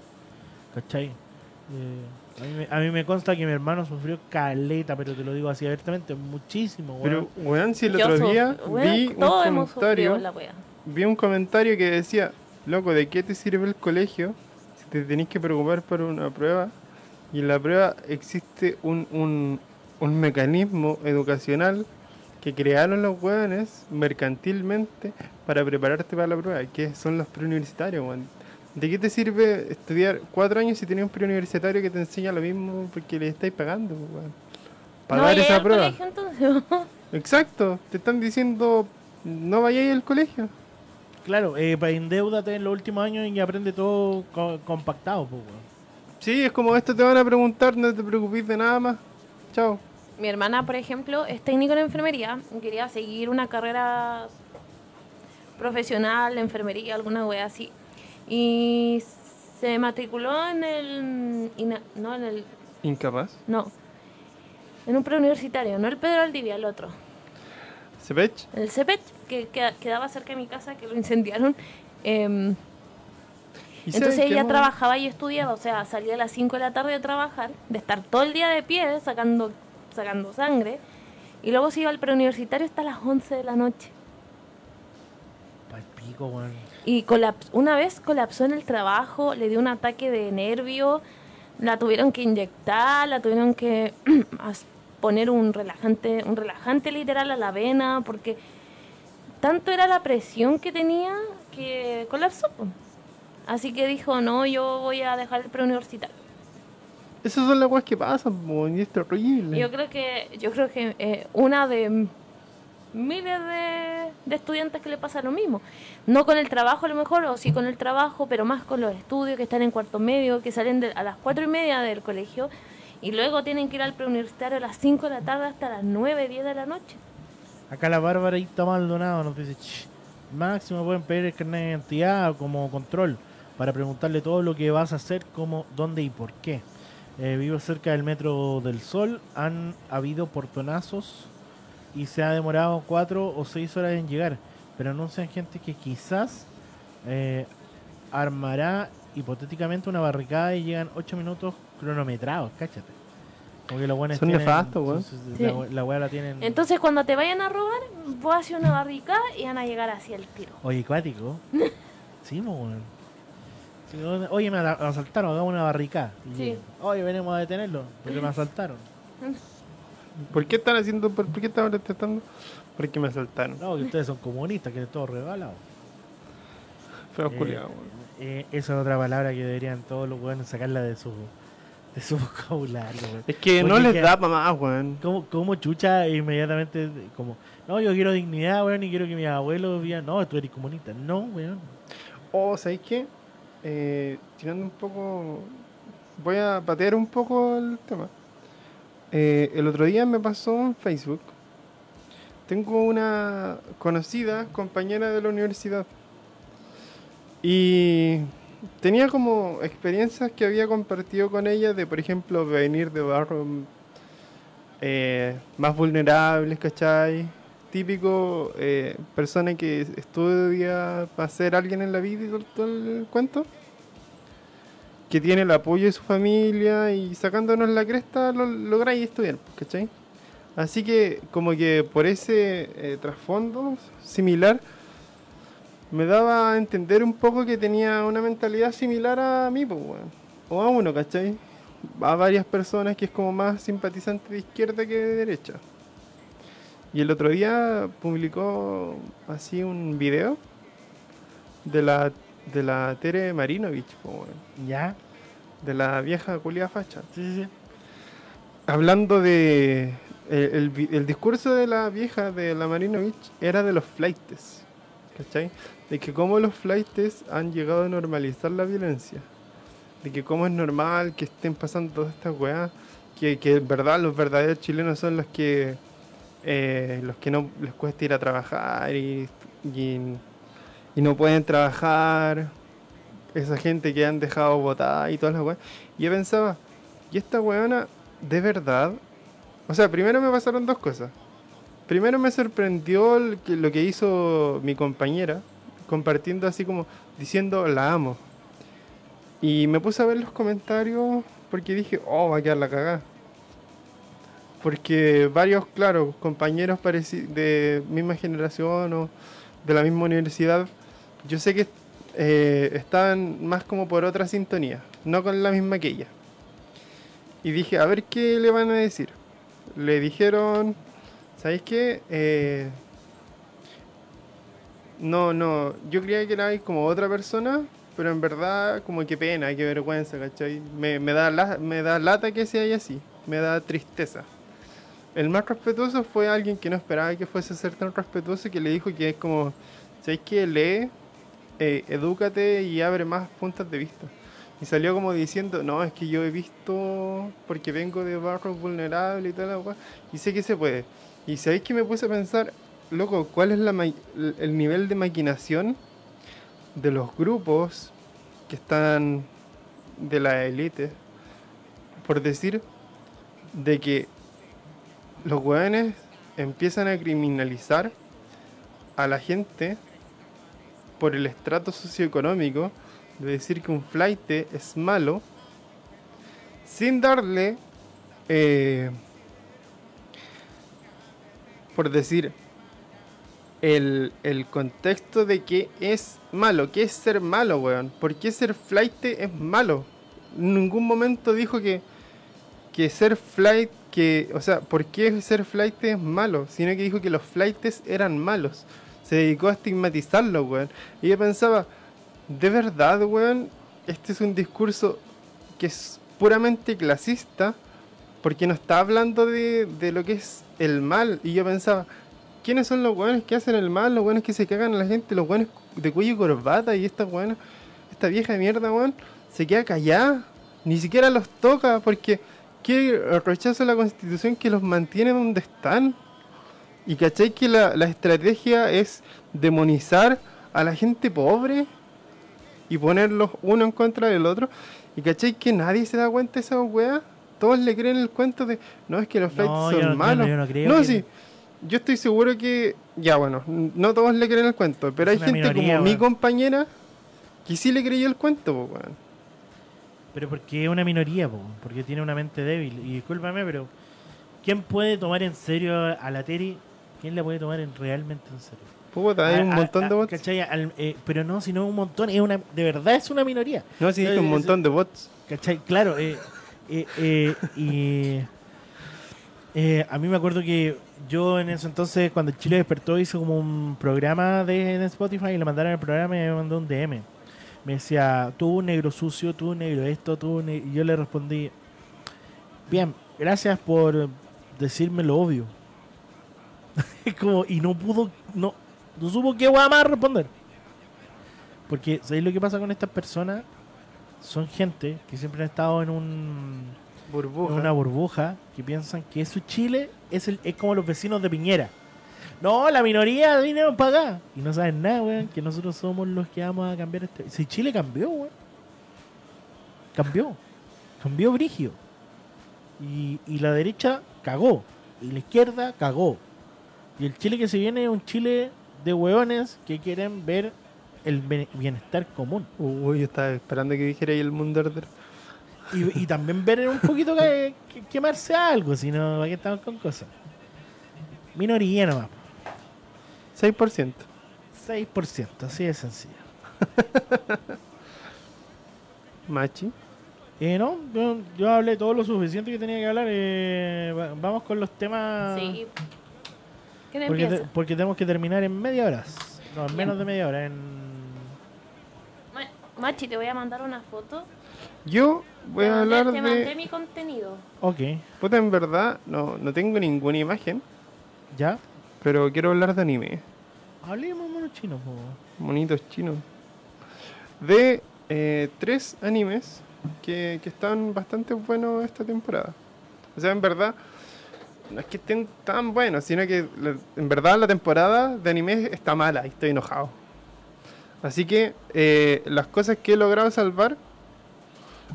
¿cachai? Eh, a, mí me, a mí me consta que mi hermano sufrió caleta, pero te lo digo así abiertamente, muchísimo, weón. Pero, weón, si el Yo otro día weón, vi un todos hemos comentario, sufrido la wea. vi un comentario que decía, loco, ¿de qué te sirve el colegio si te tenés que preocupar por una prueba? Y en la prueba existe un, un, un mecanismo educacional que crearon los weones mercantilmente para prepararte para la prueba, que son los preuniversitarios, weón. ¿De qué te sirve estudiar cuatro años si tenés un preuniversitario que te enseña lo mismo porque le estáis pagando, weón? Para ¿No dar esa prueba. colegio, entonces? Exacto, te están diciendo no vayáis al colegio. Claro, eh, para endeudate en los últimos años y aprende todo co- compactado, pues, weón. Sí, es como esto te van a preguntar, no te preocupes de nada más. Chao. Mi hermana, por ejemplo, es técnico en enfermería. Quería seguir una carrera profesional, enfermería, alguna wea así. Y se matriculó en el... ina- No, en el... Incapaz. No. En un preuniversitario, no el Pedro Aldivia, el otro. Sepech. El CEPET, que, que quedaba cerca de mi casa, que lo incendiaron. Em, ¿Y Entonces ella trabajaba y estudiaba, o sea, salía a las 5 de la tarde de trabajar, de estar todo el día de pie sacando, sacando sangre, y luego se iba al preuniversitario hasta las 11 de la noche. Pal pico, weón. Y colaps- una vez colapsó en el trabajo, le dio un ataque de nervio, la tuvieron que inyectar, la tuvieron que poner un relajante, un relajante literal a la vena, porque tanto era la presión que tenía que colapsó. Así que dijo, no, yo voy a dejar el preuniversitario. Esas son las cosas que pasan, y es terrible. Yo creo que, yo creo que eh, una de miles de, de estudiantes que le pasa lo mismo. No con el trabajo a lo mejor, o sí con el trabajo, pero más con los estudios que están en cuarto medio, que salen de- a las cuatro y media del colegio y luego tienen que ir al preuniversitario a las 5 de la tarde hasta las 9, 10 de la noche. Acá la Bárbara Ita Maldonado nos dice, "Ch, máximo pueden pedir el carnet de identidad como control para preguntarle todo lo que vas a hacer, cómo, dónde y por qué. Eh, vivo cerca del Metro del Sol, han habido portonazos y se ha demorado cuatro o seis horas en llegar, pero anuncian gente que quizás eh, armará hipotéticamente una barricada y llegan ocho minutos cronometrados, cáchate. Como que los buenos Son tienen- nefastos, weón. sí. La, we- la weá la tienen... Entonces cuando te vayan a robar, vos haces una barricada y van a llegar hacia el tiro. Oye, cuático. sí, mo, weón. Oye, me asa- asaltaron, hagamos una barricada. Sí. Oye, venimos a detenerlo, porque me asaltaron. ¿Por qué están haciendo, por, por qué están protestando? Porque me asaltaron. No, que ustedes son comunistas, que es todo regalado. Feos Eh, eh, esa es otra palabra que deberían todos los weones sacarla de su, de su vocabulario, weón. Es que no les que- da para más, weón. ¿Cómo, cómo chucha inmediatamente como, no, yo quiero dignidad, weón, y quiero que mis abuelos vivan, no, tú eres comunista. No, weón. O, ¿sabéis qué? Eh, tirando un poco. Voy a patear un poco el tema. Eh, el otro día me pasó en Facebook. Tengo una conocida compañera de la universidad. Y tenía como experiencias que había compartido con ella de, por ejemplo, venir de barrios eh, más vulnerables, ¿cachai? Típico eh, persona que estudia para ser alguien en la vida y todo, el cuento. Que tiene el apoyo de su familia y sacándonos la cresta lo lográis estudiar, ¿cachai? Así que como que por ese eh, trasfondo similar me daba a entender un poco que tenía una mentalidad similar a mí, pues. O a uno, ¿cachai? A varias personas que es como más simpatizante de izquierda que de derecha. Y el otro día publicó así un video de la, de la Tere Marinovich. ¿Ya? De la vieja culia facha. Sí, sí, sí. Hablando de... El, el vi- el discurso de la vieja de la Marinovich era de los flightes. ¿Cachai? De que cómo los flightes han llegado a normalizar la violencia. De que cómo es normal que estén pasando todas estas weas. Que, que en verdad los verdaderos chilenos son los que... eh, los que no les cuesta ir a trabajar y, y, no pueden trabajar. Esa gente que han dejado votar y todas las weas. Y yo pensaba, ¿y esta weona de verdad? O sea, primero me pasaron dos cosas. Primero me sorprendió lo que hizo mi compañera, compartiendo así como diciendo la amo. Y me puse a ver los comentarios porque dije, oh, va a quedar la cagada. Porque varios, claro, compañeros de misma generación o de la misma universidad, yo sé que eh, estaban más como por otra sintonía, no con la misma que ella. Y dije, a ver qué le van a decir. Le dijeron, ¿sabéis qué? Eh, no, no, yo creía que era como otra persona, pero en verdad como que pena, qué vergüenza, ¿cachai? Me, me, da, la- me da lata que sea así, me da tristeza. El más respetuoso fue alguien que no esperaba que fuese a ser tan respetuoso que le dijo que es como, ¿sabéis qué? Lee, eh, edúcate y abre más puntos de vista. Y salió como diciendo, no, es que yo he visto, porque vengo de barrios vulnerables y tal, y sé que se puede. Y sabéis que me puse a pensar, loco, ¿cuál es la el nivel de maquinación de los grupos que están de la élite? Por decir, de que los weones empiezan a criminalizar a la gente por el estrato socioeconómico de decir que un flight es malo sin darle eh, por decir el, el contexto de que es malo, que es ser malo, weón. ¿Por qué ser flight es malo? En ningún momento dijo que, que ser flight, que, o sea, ¿por qué ser flight es malo? Sino que dijo que los flights eran malos. Se dedicó a estigmatizarlos, weón. Y yo pensaba, de verdad, weón, este es un discurso que es puramente clasista, porque no está hablando de, de lo que es el mal. Y yo pensaba, ¿quiénes son los weones que hacen el mal? Los weones que se cagan a la gente, los weones de cuello y corbata, y esta weona, esta vieja de mierda, weón, se queda callada. Ni siquiera los toca, porque que rechaza la constitución que los mantiene donde están. Y cachai que la, la estrategia es demonizar a la gente pobre y ponerlos uno en contra del otro. Y cachai que nadie se da cuenta de esa weá. Todos le creen el cuento de, no, es que los flights No, son yo no- yo no- malos. yo no sí. Yo estoy seguro que, ya bueno, no todos le creen el cuento, pero Es hay gente minoría, como mi compañera que sí le creyó el cuento, po, weón. Pero porque es una minoría, po, porque tiene una mente débil. Y discúlpame, pero ¿quién puede tomar en serio a la Teri? ¿Quién la puede tomar en- realmente en serio? Puta, hay A- un montón a- de bots. Al- eh, pero no, si no es un montón, es una, de verdad es una minoría. No, sí, Eh, dije un montón de bots. ¿Cachai? Claro, eh, eh, eh, y eh, a mí me acuerdo que yo en ese entonces, cuando Chile despertó, hice como un programa de, en Spotify y le mandaron el programa y me mandó un DM. Me decía, tú un negro sucio, tú un negro esto, tú un ne-". Y yo le respondí, bien, gracias por decirme lo obvio. Como, y no pudo, no, no supo qué guay más responder. Porque, ¿sabéis lo que pasa con estas personas? Son gente que siempre han estado en un Burbuja. en una burbuja que piensan que su Chile es el es como los vecinos de Piñera. No, la minoría vinieron para acá. Y no saben nada, weón, que nosotros somos los que vamos a cambiar este. Si Chile cambió, weón. Cambió. Cambió Brigio. Y, y la derecha cagó. Y la izquierda cagó. Y el Chile que se viene es un Chile de hueones que quieren ver el bienestar común. Uy, yo estaba esperando que dijera ahí el mundo arder. Y, y también ver un poquito que, que- quemarse algo, si no, ¿para qué estamos con cosas? Minoría nomás. 6%. 6%, así de sencillo. Machi. Eh, no, yo, yo hablé todo lo suficiente que tenía que hablar. eh, va- vamos con los temas. Sí. ¿Quién Porque, te- porque tenemos que terminar en media hora. No, en menos de media hora. En... Ma- Machi, te voy a mandar una foto. Yo voy Te a mandé- hablar Te mandé de... mi contenido. Ok, Puta, en verdad, no, no tengo ninguna imagen, ya. pero quiero hablar de anime. Hablemos mono chino, po. Monitos chinos. De eh, tres animes que, que están bastante buenos esta temporada. O sea, en verdad, no es que estén tan buenos, sino que en verdad la temporada de anime está mala y estoy enojado. Así que eh, las cosas que he logrado salvar,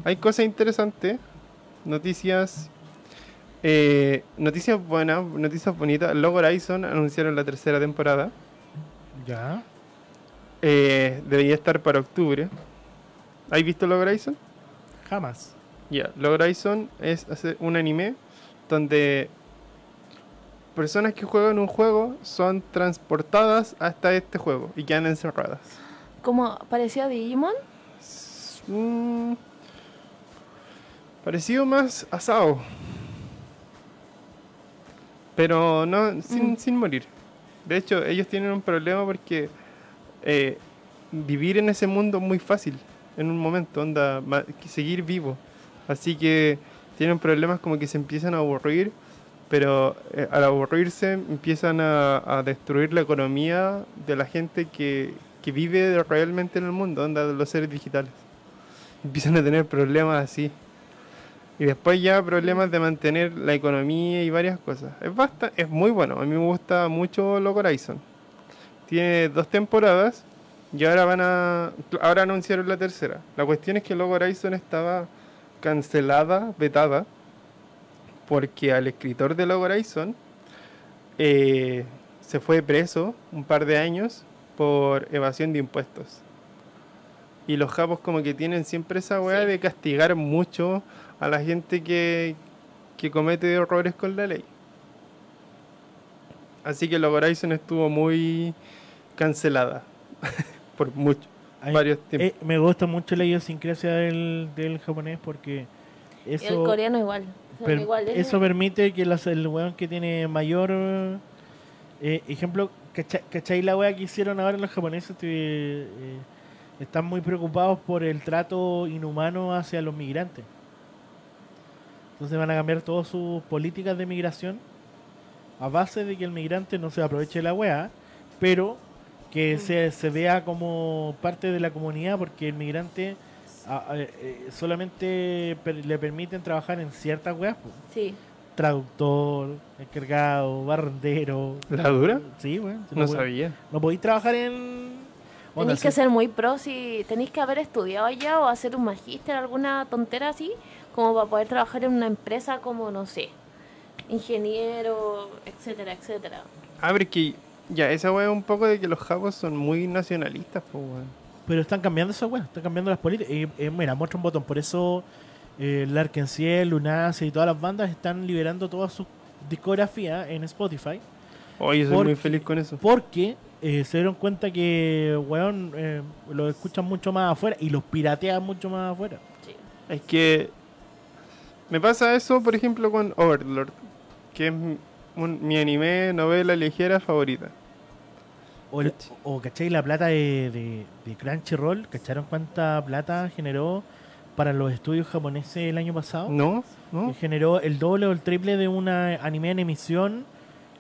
hay cosas interesantes, noticias, eh, noticias buenas, noticias bonitas. Log Horizon anunciaron la tercera temporada. Ya. Eh, debería estar para octubre. ¿Has visto Log Horizon? Jamás. Ya, Log Horizon es un anime donde personas que juegan un juego son transportadas hasta este juego y quedan encerradas. Como parecía a Digimon. Mm, parecido más asado. Pero no, sin, Mm. sin morir. De hecho, ellos tienen un problema porque eh, vivir en ese mundo es muy fácil en un momento, onda, seguir vivo. Así que tienen problemas como que se empiezan a aburrir, pero eh, al aburrirse empiezan a, a destruir la economía de la gente que, que vive realmente en el mundo, onda, de los seres digitales. Empiezan a tener problemas así. Y después ya problemas de mantener la economía y varias cosas. Es basta, es muy bueno. A mí me gusta mucho Log Horizon. Tiene dos temporadas y ahora van a ahora anunciaron la tercera. La cuestión es que Log Horizon estaba cancelada, vetada, porque al escritor de Log Horizon eh, se fue preso un par de años por evasión de impuestos. Y los japos como que tienen siempre esa weá Sí. de castigar mucho a la gente que, que comete errores con la ley. Así que Log Horizon estuvo muy cancelada por mucho, Ay, varios tiempos. eh, me gusta mucho la idiosincrasia del, del japonés porque eso, el coreano igual. Per- iguales. eso permite que las- el weón que tiene mayor eh, ejemplo, ¿cachai, cachai la wea que hicieron ahora los japoneses? Te- eh, están muy preocupados por el trato inhumano hacia los migrantes. Entonces van a cambiar todas sus políticas de migración a base de que el migrante no se aproveche de la wea, pero que Mm. se, se vea como parte de la comunidad porque el migrante a- a- eh, solamente per- le permiten trabajar en ciertas weas. po. Sí. Traductor, encargado, barrendero. ¿La dura? Sí, si No sabía. No podéis trabajar en... Tenéis que ser muy pro si tenéis que haber estudiado allá o hacer un magíster, alguna tontera así, como para poder trabajar en una empresa como, no sé, ingeniero, etcétera, etcétera. A ver que ya, esa weá es un poco de que los japos son muy nacionalistas, pues weón. Pero están cambiando esa weá, están cambiando las políticas. Eh, mira, muestra un botón. Por eso eh, Larkenciel, Lunacia y todas las bandas están liberando toda su discografía en Spotify. Oye, soy Porque- muy feliz con eso. Porque eh, se dieron cuenta que, weón, eh, lo escuchan mucho más afuera y los piratean mucho más afuera. Sí. Es que me pasa eso, por ejemplo, con Overlord, que es mi- un- mi anime novela ligera favorita. O, el- o ¿cachai? La plata de, de, de Crunchyroll, ¿cacharon cuánta plata generó para los estudios japoneses el año pasado? ¿No? ¿No? generó el doble o el triple de una anime en emisión,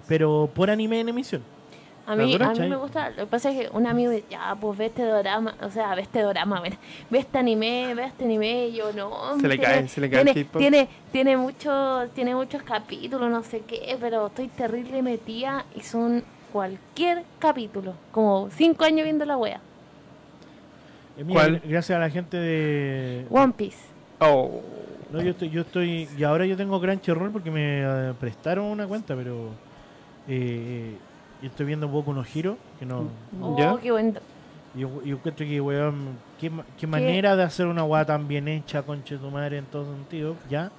pero por anime en emisión. A mí, a mí me gusta, lo que pasa es que un amigo dice, ya, pues ve este drama, o sea, ve este drama, ve, ve este anime, ve este anime, y yo no. Se le tiene- cae, se le cae el tiene, tiene, tiene, muchos, tiene muchos capítulos, no sé qué, pero estoy terrible metida y son cualquier capítulo, como cinco años viendo la wea. Eh, mira, ¿Cuál? Gracias a la gente de... One Piece. Oh. No, yo estoy, yo estoy... Y ahora yo tengo Crunchyroll porque me eh, prestaron una cuenta, pero... Eh, yo estoy viendo un poco unos giros, que no... Oh, ¿Ya? qué bueno. Yo, yo encuentro que, weón, qué, ma- qué manera de hacer una weá tan bien hecha, conche tu madre, en todo sentido, ya.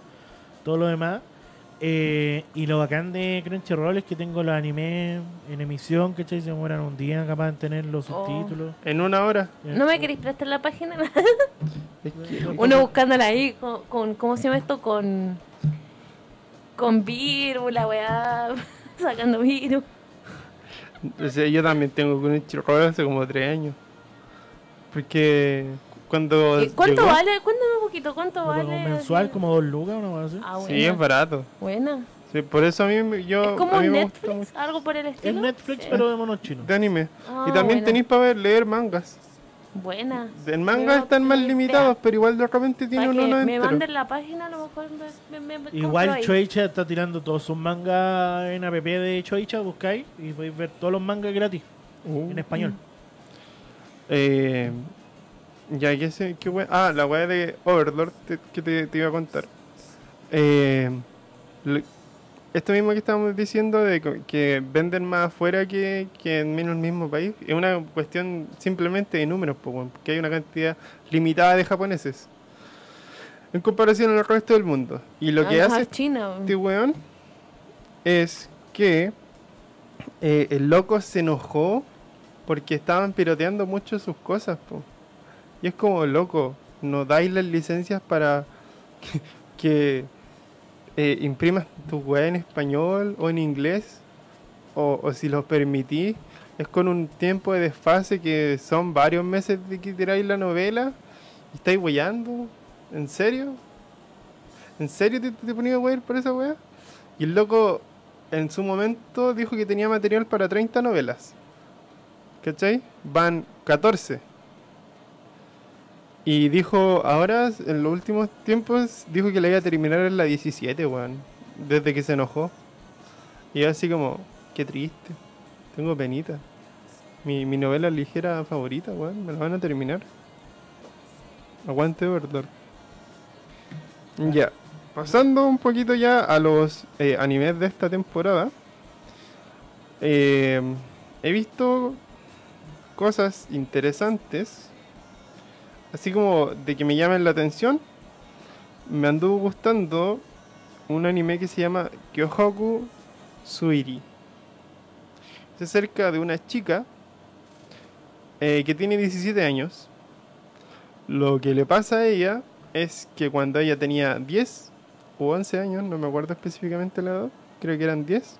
Todo lo demás. Eh, y lo bacán de Crunchyroll es que tengo los animes en emisión, ¿cachai? Se demoran un día capaz de tener los Oh. subtítulos. En una hora. Eh, ¿No me queréis prestar la página? Es que- Uno buscándola ahí con, con, ¿cómo se llama esto? Con, con virus, la weá, sacando virus. O sea, yo también tengo con el chirro hace como tres años. Porque cuando. ¿Y ¿Cuánto llegó- vale? Cuéntame un poquito, ¿cuánto como vale? mensual, así? como dos lucas, una cosa así. Ah, buena. Sí, es barato. Buena. Sí, por eso a mí yo. es como a mí un me gusta Netflix, algo por el es estilo. Netflix, Sí. pero de monos chinos. de anime. Ah, y también tenéis para ver, leer mangas. Buena. En manga están más limitados, pero igual de repente tiene uno me entero. manden la página, a lo mejor me, me, me compro Igual. Choicha está tirando todos sus mangas en app de Choicha, buscáis y podéis ver todos los mangas gratis Uh. en español. Eh, ya, ¿qué sé? ¿Qué wea? Ah, la weá de Overlord te- que te, te iba a contar. Eh, le- esto mismo que estábamos diciendo de que venden más afuera que, que en el mismo país, es una cuestión simplemente de números, porque hay una cantidad limitada de japoneses en comparación al resto del mundo. Y lo que hace China. este weón es que eh, el loco se enojó porque estaban piroteando mucho sus cosas, po. Y es como, loco, no dais las licencias para que, que, eh, imprimas tu weá en español o en inglés, o, si los permitís, es con un tiempo de desfase que son varios meses de que tiráis la novela y estáis weyando. ¿En serio? ¿En serio te, te ponías a wear por esa weá? Y el loco en su momento dijo que tenía material para 30 novelas. ¿Cachai? Van 14. Y dijo, ahora, en los últimos tiempos, dijo que la iba a terminar en la 17, weón. Desde que se enojó. Y así como, qué triste. Tengo penita. Mi, mi novela ligera favorita, weón. Me la van a terminar. Aguante, verdad. Ya. Pasando un poquito ya a los eh, animes de esta temporada. eh, he visto cosas interesantes. Así como de que me llamen la atención. Me anduvo gustando un anime que se llama Kyohoku Suiri. Es acerca de una chica eh, que tiene 17 años. Lo que le pasa a ella es que cuando ella tenía 10 o 11 años, no me acuerdo específicamente la edad, creo que eran 10,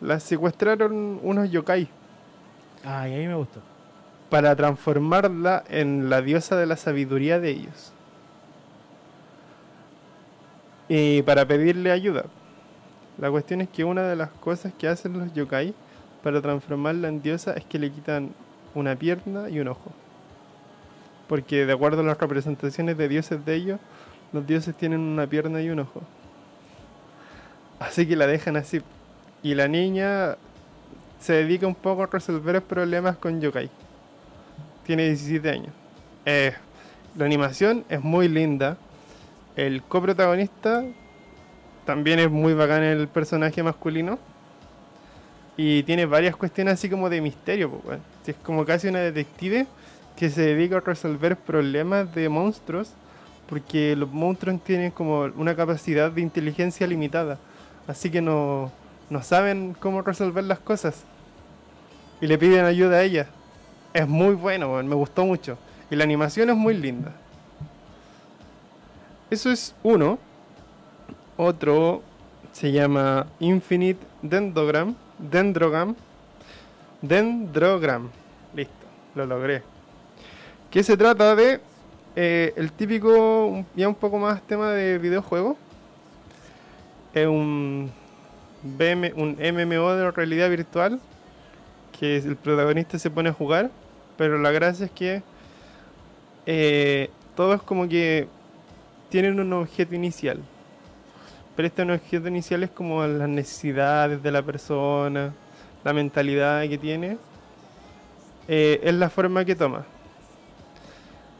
la secuestraron unos yokai Ay, a mí me gustó. Para transformarla en la diosa de la sabiduría de ellos. Y para pedirle ayuda. La cuestión es que una de las cosas que hacen los yokai para transformarla en diosa es que le quitan una pierna y un ojo. Porque de acuerdo a las representaciones de dioses de ellos, los dioses tienen una pierna y un ojo. Así que la dejan así. Y la niña se dedica un poco a resolver problemas con yokai. Tiene 17 años. Eh, la animación es muy linda. El coprotagonista también es muy bacán el personaje masculino. Y tiene varias cuestiones así como de misterio. pues. Es como casi una detective que se dedica a resolver problemas de monstruos. Porque los monstruos tienen como una capacidad de inteligencia limitada. Así que no, no saben cómo resolver las cosas. Y le piden ayuda a ella. Es muy bueno, me gustó mucho. Y la animación es muy linda. Eso es uno. Otro se llama Infinite Dendrogram. Dendrogram. Dendrogram. Listo, lo logré. Que se trata de eh, el típico, ya un poco más tema de videojuego. Es un, BM, un MMO de realidad virtual que el protagonista se pone a jugar, pero la gracia es que eh, todo es como que tienen un objeto inicial. Pero este objeto inicial es como las necesidades de la persona, la mentalidad que tiene, eh, es la forma que toma.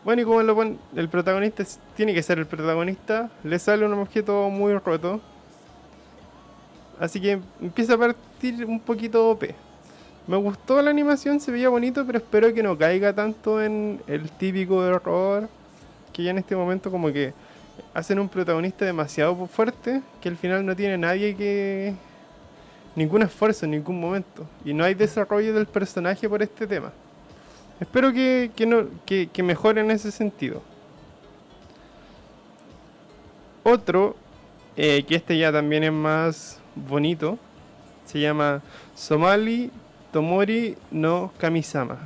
Bueno, y como lo el protagonista tiene que ser el protagonista, le sale un objeto muy roto. Así que empieza a partir un poquito OP. Me gustó la animación, se veía bonito, pero espero que no caiga tanto en el típico error que ya en este momento como que hacen un protagonista demasiado fuerte que al final no tiene nadie que ningún esfuerzo en ningún momento y no hay desarrollo del personaje por este tema. Espero que, que, mejore en ese sentido. Otro, eh, que este ya también es más bonito, se llama Somali Tomori no Kamisama.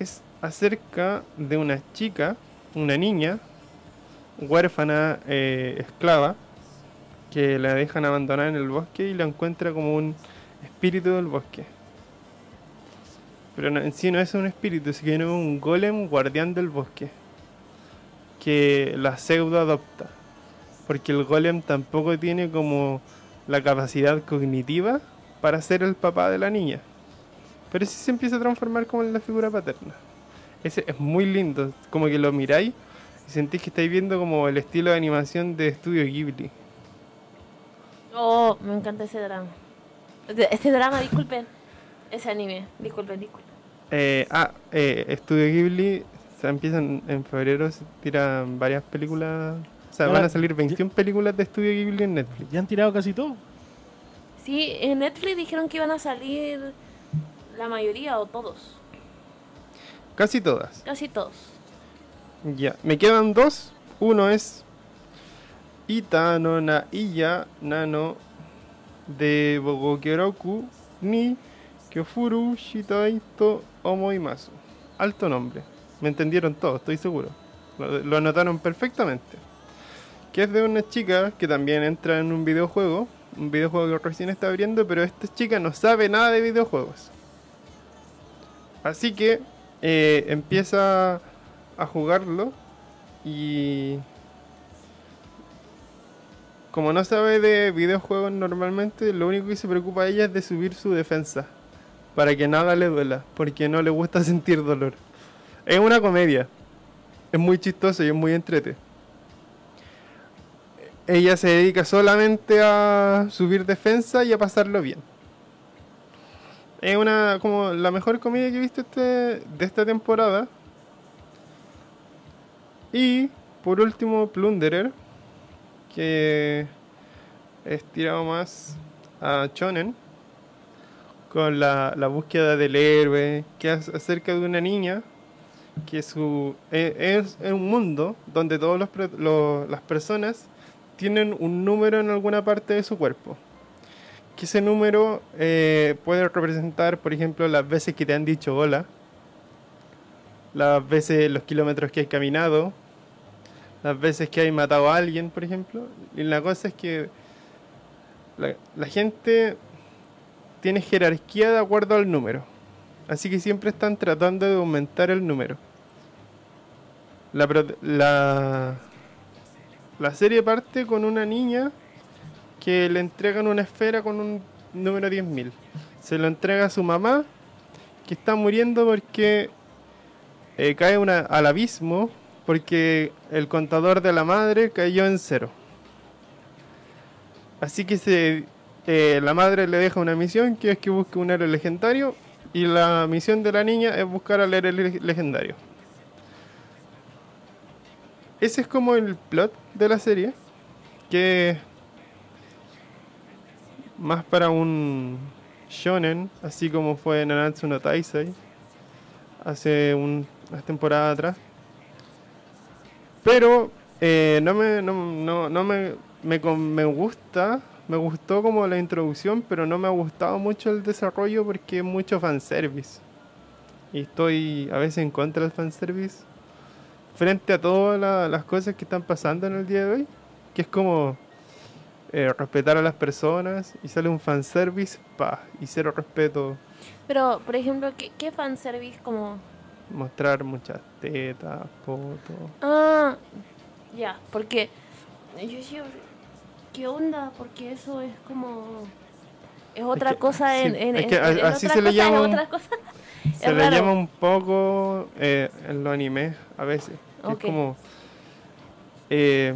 Es acerca de una chica, una niña, huérfana, eh, esclava, que la dejan abandonada en el bosque y la encuentra como un espíritu del bosque. Pero en sí no es un espíritu, sino un golem guardián del bosque que la pseudo adopta. Porque el golem tampoco tiene como la capacidad cognitiva para ser el papá de la niña. Pero sí se empieza a transformar como en la figura paterna. Ese es muy lindo, como que lo miráis y sentís que estáis viendo como el estilo de animación de Estudio Ghibli. Oh, me encanta ese drama. Ese- Ese drama, disculpen. Ese anime, disculpen, disculpen. Eh, ah, eh, Estudio Ghibli, se empiezan en febrero, se tiran varias películas. O sea, Ahora, van a salir 21 películas de Estudio Ghibli en Netflix. Ya han tirado casi todo. Sí, en Netflix dijeron que iban a salir la mayoría o todos. Casi todas. Casi todos. Ya, me quedan dos. Uno es Itano na Iya Nano de Bogokyoraku ni Kyofuru Shitai to Omoimasu. Alto nombre. Me entendieron todos, estoy seguro. Lo, lo anotaron perfectamente. Que es de una chica que también entra en un videojuego. Un videojuego que recién está abriendo, pero esta chica no sabe nada de videojuegos. Así que eh, empieza a jugarlo y como no sabe de videojuegos normalmente, lo único que se preocupa a ella es de subir su defensa para que nada le duela, porque no le gusta sentir dolor. Es una comedia, es muy chistoso y es muy entrete. Ella se dedica solamente a subir defensa y a pasarlo bien. Es una como la mejor comedia que he visto este, de esta temporada. Y por último, Plunderer, que es tirado más a Chonen, con la, la búsqueda del héroe, que es acerca de una niña que su e- es, un mundo donde todas los pre- lo- las personas tienen un número en alguna parte de su cuerpo. Que ese número eh, puede representar, por ejemplo, las veces que te han dicho hola, las veces, los kilómetros que has caminado, las veces que hay matado a alguien, por ejemplo. Y la cosa es que la, gente tiene jerarquía de acuerdo al número. Así que siempre están tratando de aumentar el número. La, la serie parte con una niña que le entregan una esfera con un número 10.000. Se lo entrega a su mamá, que está muriendo porque eh, cae una- al abismo porque el contador de la madre cayó en cero. Así que se, eh, la madre le deja una misión que es que busque un héroe legendario y la misión de la niña es buscar al héroe le- legendario. Ese es como el plot de la serie, que más para un shonen, así como fue Nanatsu no Taisei hace un- unas temporadas atrás. Pero eh, no me, no, no- no me, me, me gusta, me gustó como la introducción, pero no me ha gustado mucho el desarrollo porque es mucho fanservice. Y estoy a veces en contra del fanservice frente a todas la- las cosas que están pasando en el día de hoy, que es como eh, respetar a las personas y sale un fanservice, pa, y cero respeto, Pero, por ejemplo, ¿qué, qué fanservice como...? mostrar muchas tetas, fotos. Ah, ya, porque yo decía, ¿qué onda? Porque eso es como... Es otra cosa en, así otra se le cosa, llama Se Es le raro. llama un poco eh, en los animes a veces. Es como. eh,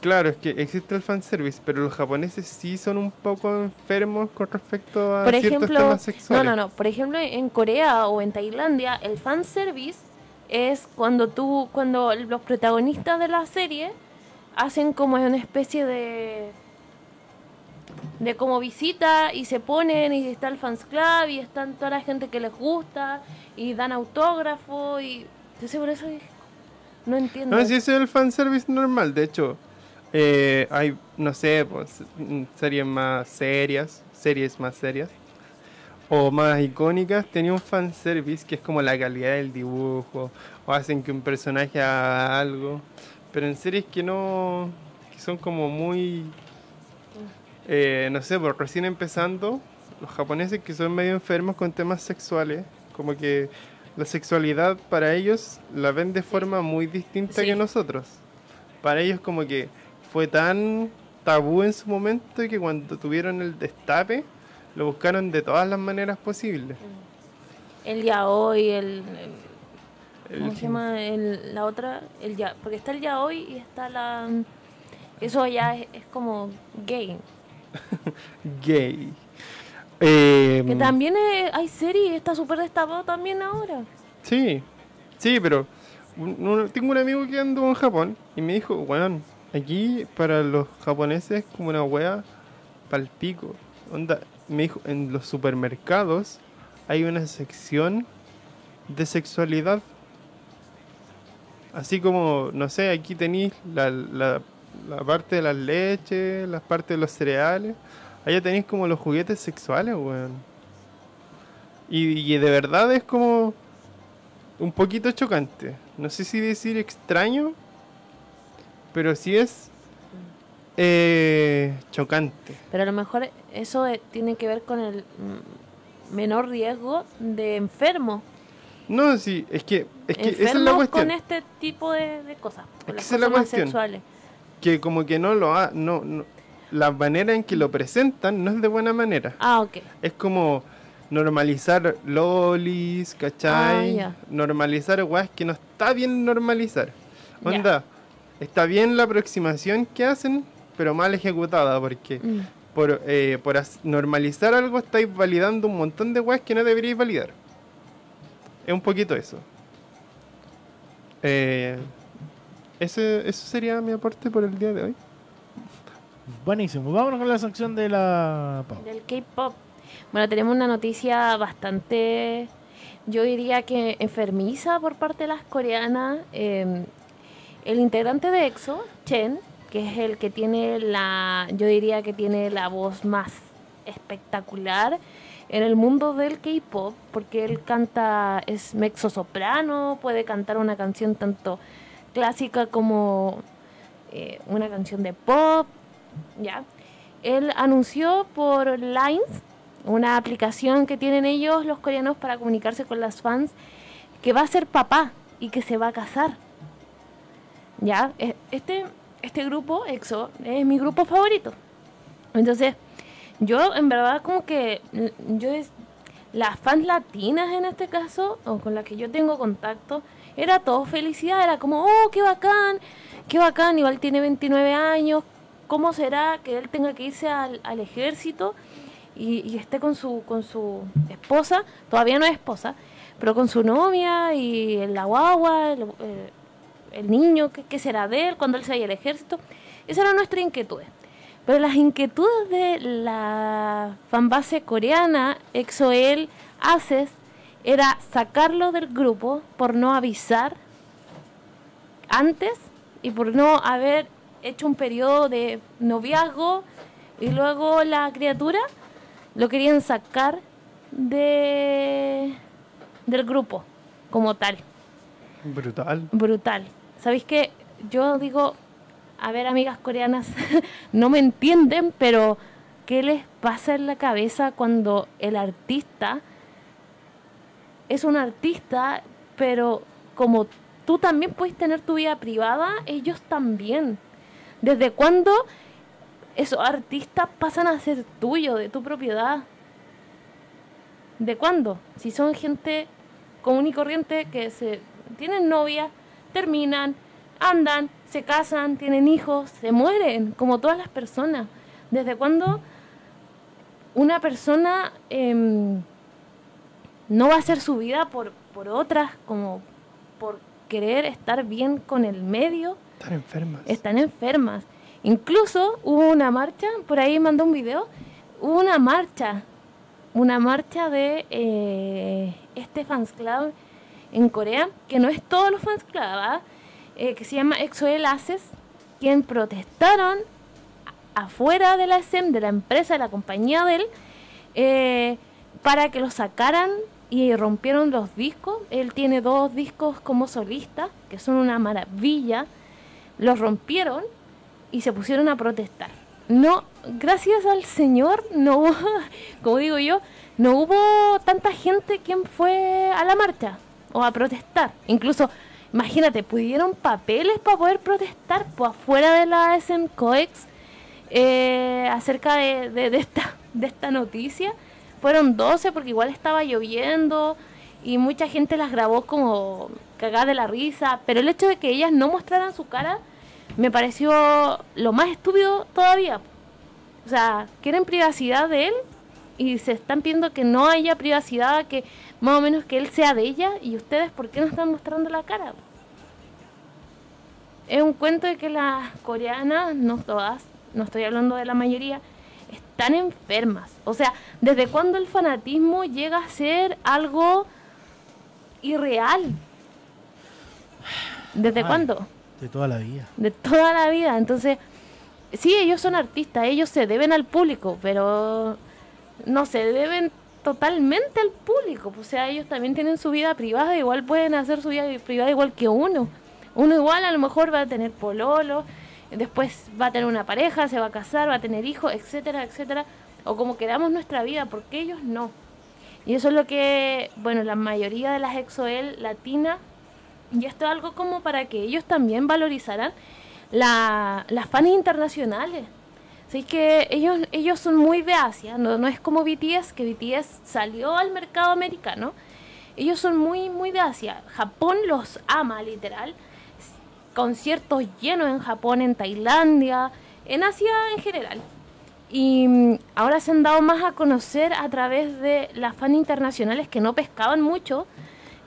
claro, es que existe el fanservice, pero los japoneses sí son un poco enfermos con respecto a Por ciertos ejemplo, temas no, sexuales. no, no. Por ejemplo, en Corea o en Tailandia, el fanservice es cuando tú, cuando los protagonistas de la serie hacen como una especie de de como visita y se ponen y está el fans club y están toda la gente que les gusta y dan autógrafo y entonces por eso no entiendo. No, si es el fanservice normal. De hecho, eh, hay, no sé, pues, series más serias, series más serias o más icónicas, tenía un fanservice que es como la calidad del dibujo o hacen que un personaje haga algo. Pero en series que no, que son como muy, eh, no sé, por recién empezando, los japoneses que son medio enfermos con temas sexuales, como que la sexualidad para ellos la ven de forma muy distinta Sí. que nosotros. Para ellos como que fue tan tabú en su momento que cuando tuvieron el destape lo buscaron de todas las maneras posibles. El yaoi, el, el- ¿Cómo El- se llama el- la otra? El ya, porque está el yaoi y está la... Eso ya es, es como gay. Gay. Eh, Que también es- hay series, está súper destapado también ahora. Sí, sí, pero un- un- tengo un amigo que andó en Japón y me dijo, weón, aquí para los japoneses es como una wea palpico. Onda, me dijo, en los supermercados hay una sección de sexualidad. Así como, no sé, aquí tenéis la, la, la parte de las leches, la parte de los cereales. Allá tenéis como los juguetes sexuales, weón. Y, y de verdad es como un poquito chocante. No sé si decir extraño, pero sí es eh, chocante. Pero a lo mejor eso eh, tiene que ver con el menor riesgo de enfermos. No, sí, es que, es que esa es la cuestión. con este tipo de, de cosas. Con las es la cosas más sexuales. Que como que no lo ha, no, no- la manera en que lo presentan no es de buena manera. Ah, ok. Es como normalizar lolis, ¿cachai? Ah. Normalizar weas que no está bien normalizar. Onda, está bien la aproximación que hacen, pero mal ejecutada, porque Mm. por, eh, por normalizar algo estáis validando un montón de weas que no deberíais validar. Es un poquito eso. Eh, ese, eso sería mi aporte por el día de hoy. Buenísimo. Vámonos con la sección de la Pau. Del K-pop. Bueno, tenemos una noticia bastante, yo diría que enfermiza por parte de las coreanas. Eh, el integrante de EXO, Chen, que es el que tiene la, yo diría que tiene la voz más espectacular en el mundo del K-pop, porque él canta, es mezzo soprano, puede cantar una canción tanto clásica como eh, una canción de pop, ¿ya? Él anunció por Lines, una aplicación que tienen ellos, los coreanos, para comunicarse con las fans, que va a ser papá y que se va a casar. ¿Ya? E- Este, este grupo, EXO, es mi grupo favorito. Entonces, yo en verdad como que yo es, las fans latinas en este caso, o con las que yo tengo contacto, era todo felicidad, era como, oh, qué bacán, qué bacán, igual tiene 29 años, ¿cómo será que él tenga que irse al, al ejército y, y esté con su, con su esposa, todavía no es esposa, pero con su novia y la guagua, el, eh, el niño, ¿qué, qué será de él cuando él se vaya al ejército? Esa era nuestra inquietud. Pero las inquietudes de la fanbase coreana, EXO-L, ACES, era sacarlo del grupo por no avisar antes y por no haber hecho un periodo de noviazgo y luego la criatura lo querían sacar de del grupo como tal Brutal. brutal. ¿Sabéis que yo digo, a ver, amigas coreanas, no me entienden, pero ¿qué les pasa en la cabeza cuando el artista es un artista, pero como tú también puedes tener tu vida privada, ellos también? ¿Desde cuándo esos artistas pasan a ser tuyo, de tu propiedad? ¿De cuándo? Si son gente común y corriente que se tienen novia, terminan, andan, se casan, tienen hijos, se mueren, como todas las personas. ¿Desde cuándo una persona em, no va a hacer su vida por, por otras, como por querer estar bien con el medio? Están enfermas. están enfermas. Incluso hubo una marcha, por ahí mandó un video, hubo una marcha, una marcha de eh, este fans club en Corea, que no es todos los fans club, ¿ah? Eh, que se llama EXO-L Aces, quien protestaron afuera de la SEM, de la empresa, de la compañía de él, eh, para que lo sacaran y rompieron los discos. Él tiene dos discos como solista, que son una maravilla. Los rompieron y se pusieron a protestar. No, gracias al Señor, no como digo yo, no hubo tanta gente quien fue a la marcha o a protestar. Incluso, imagínate, pudieron papeles para poder protestar por afuera de la SM Coex eh, acerca de esta, de esta noticia. Fueron 12 porque igual estaba lloviendo y mucha gente las grabó como cagada de la risa, pero el hecho de que ellas no mostraran su cara me pareció lo más estúpido todavía. O sea, quieren privacidad de él y se están pidiendo que no haya privacidad, que más o menos que él sea de ella y ustedes, ¿por qué no están mostrando la cara? Es un cuento de que las coreanas, no todas, no estoy hablando de la mayoría, están enfermas. O sea, ¿desde cuándo el fanatismo llega a ser algo irreal? ¿Desde Ay. cuándo? De toda la vida. de toda la vida. Entonces, sí, ellos son artistas, ellos se deben al público, pero no se deben totalmente al público. O sea, ellos también tienen su vida privada, igual pueden hacer su vida privada igual que uno. Uno igual a lo mejor va a tener pololo, después va a tener una pareja, se va a casar, va a tener hijos, etcétera, etcétera. O como queramos nuestra vida, porque ellos no. Y eso es lo que, bueno, la mayoría de las EXO-L latinas y esto es algo como para que ellos también valorizaran la, las fans internacionales. Así que ellos, ellos son muy de Asia, no, no es como BTS, que BTS salió al mercado americano. Ellos son muy, muy de Asia. Japón los ama, literal. Conciertos llenos en Japón, en Tailandia, en Asia en general. Y mm, ahora se han dado más a conocer a través de las fans internacionales que no pescaban mucho.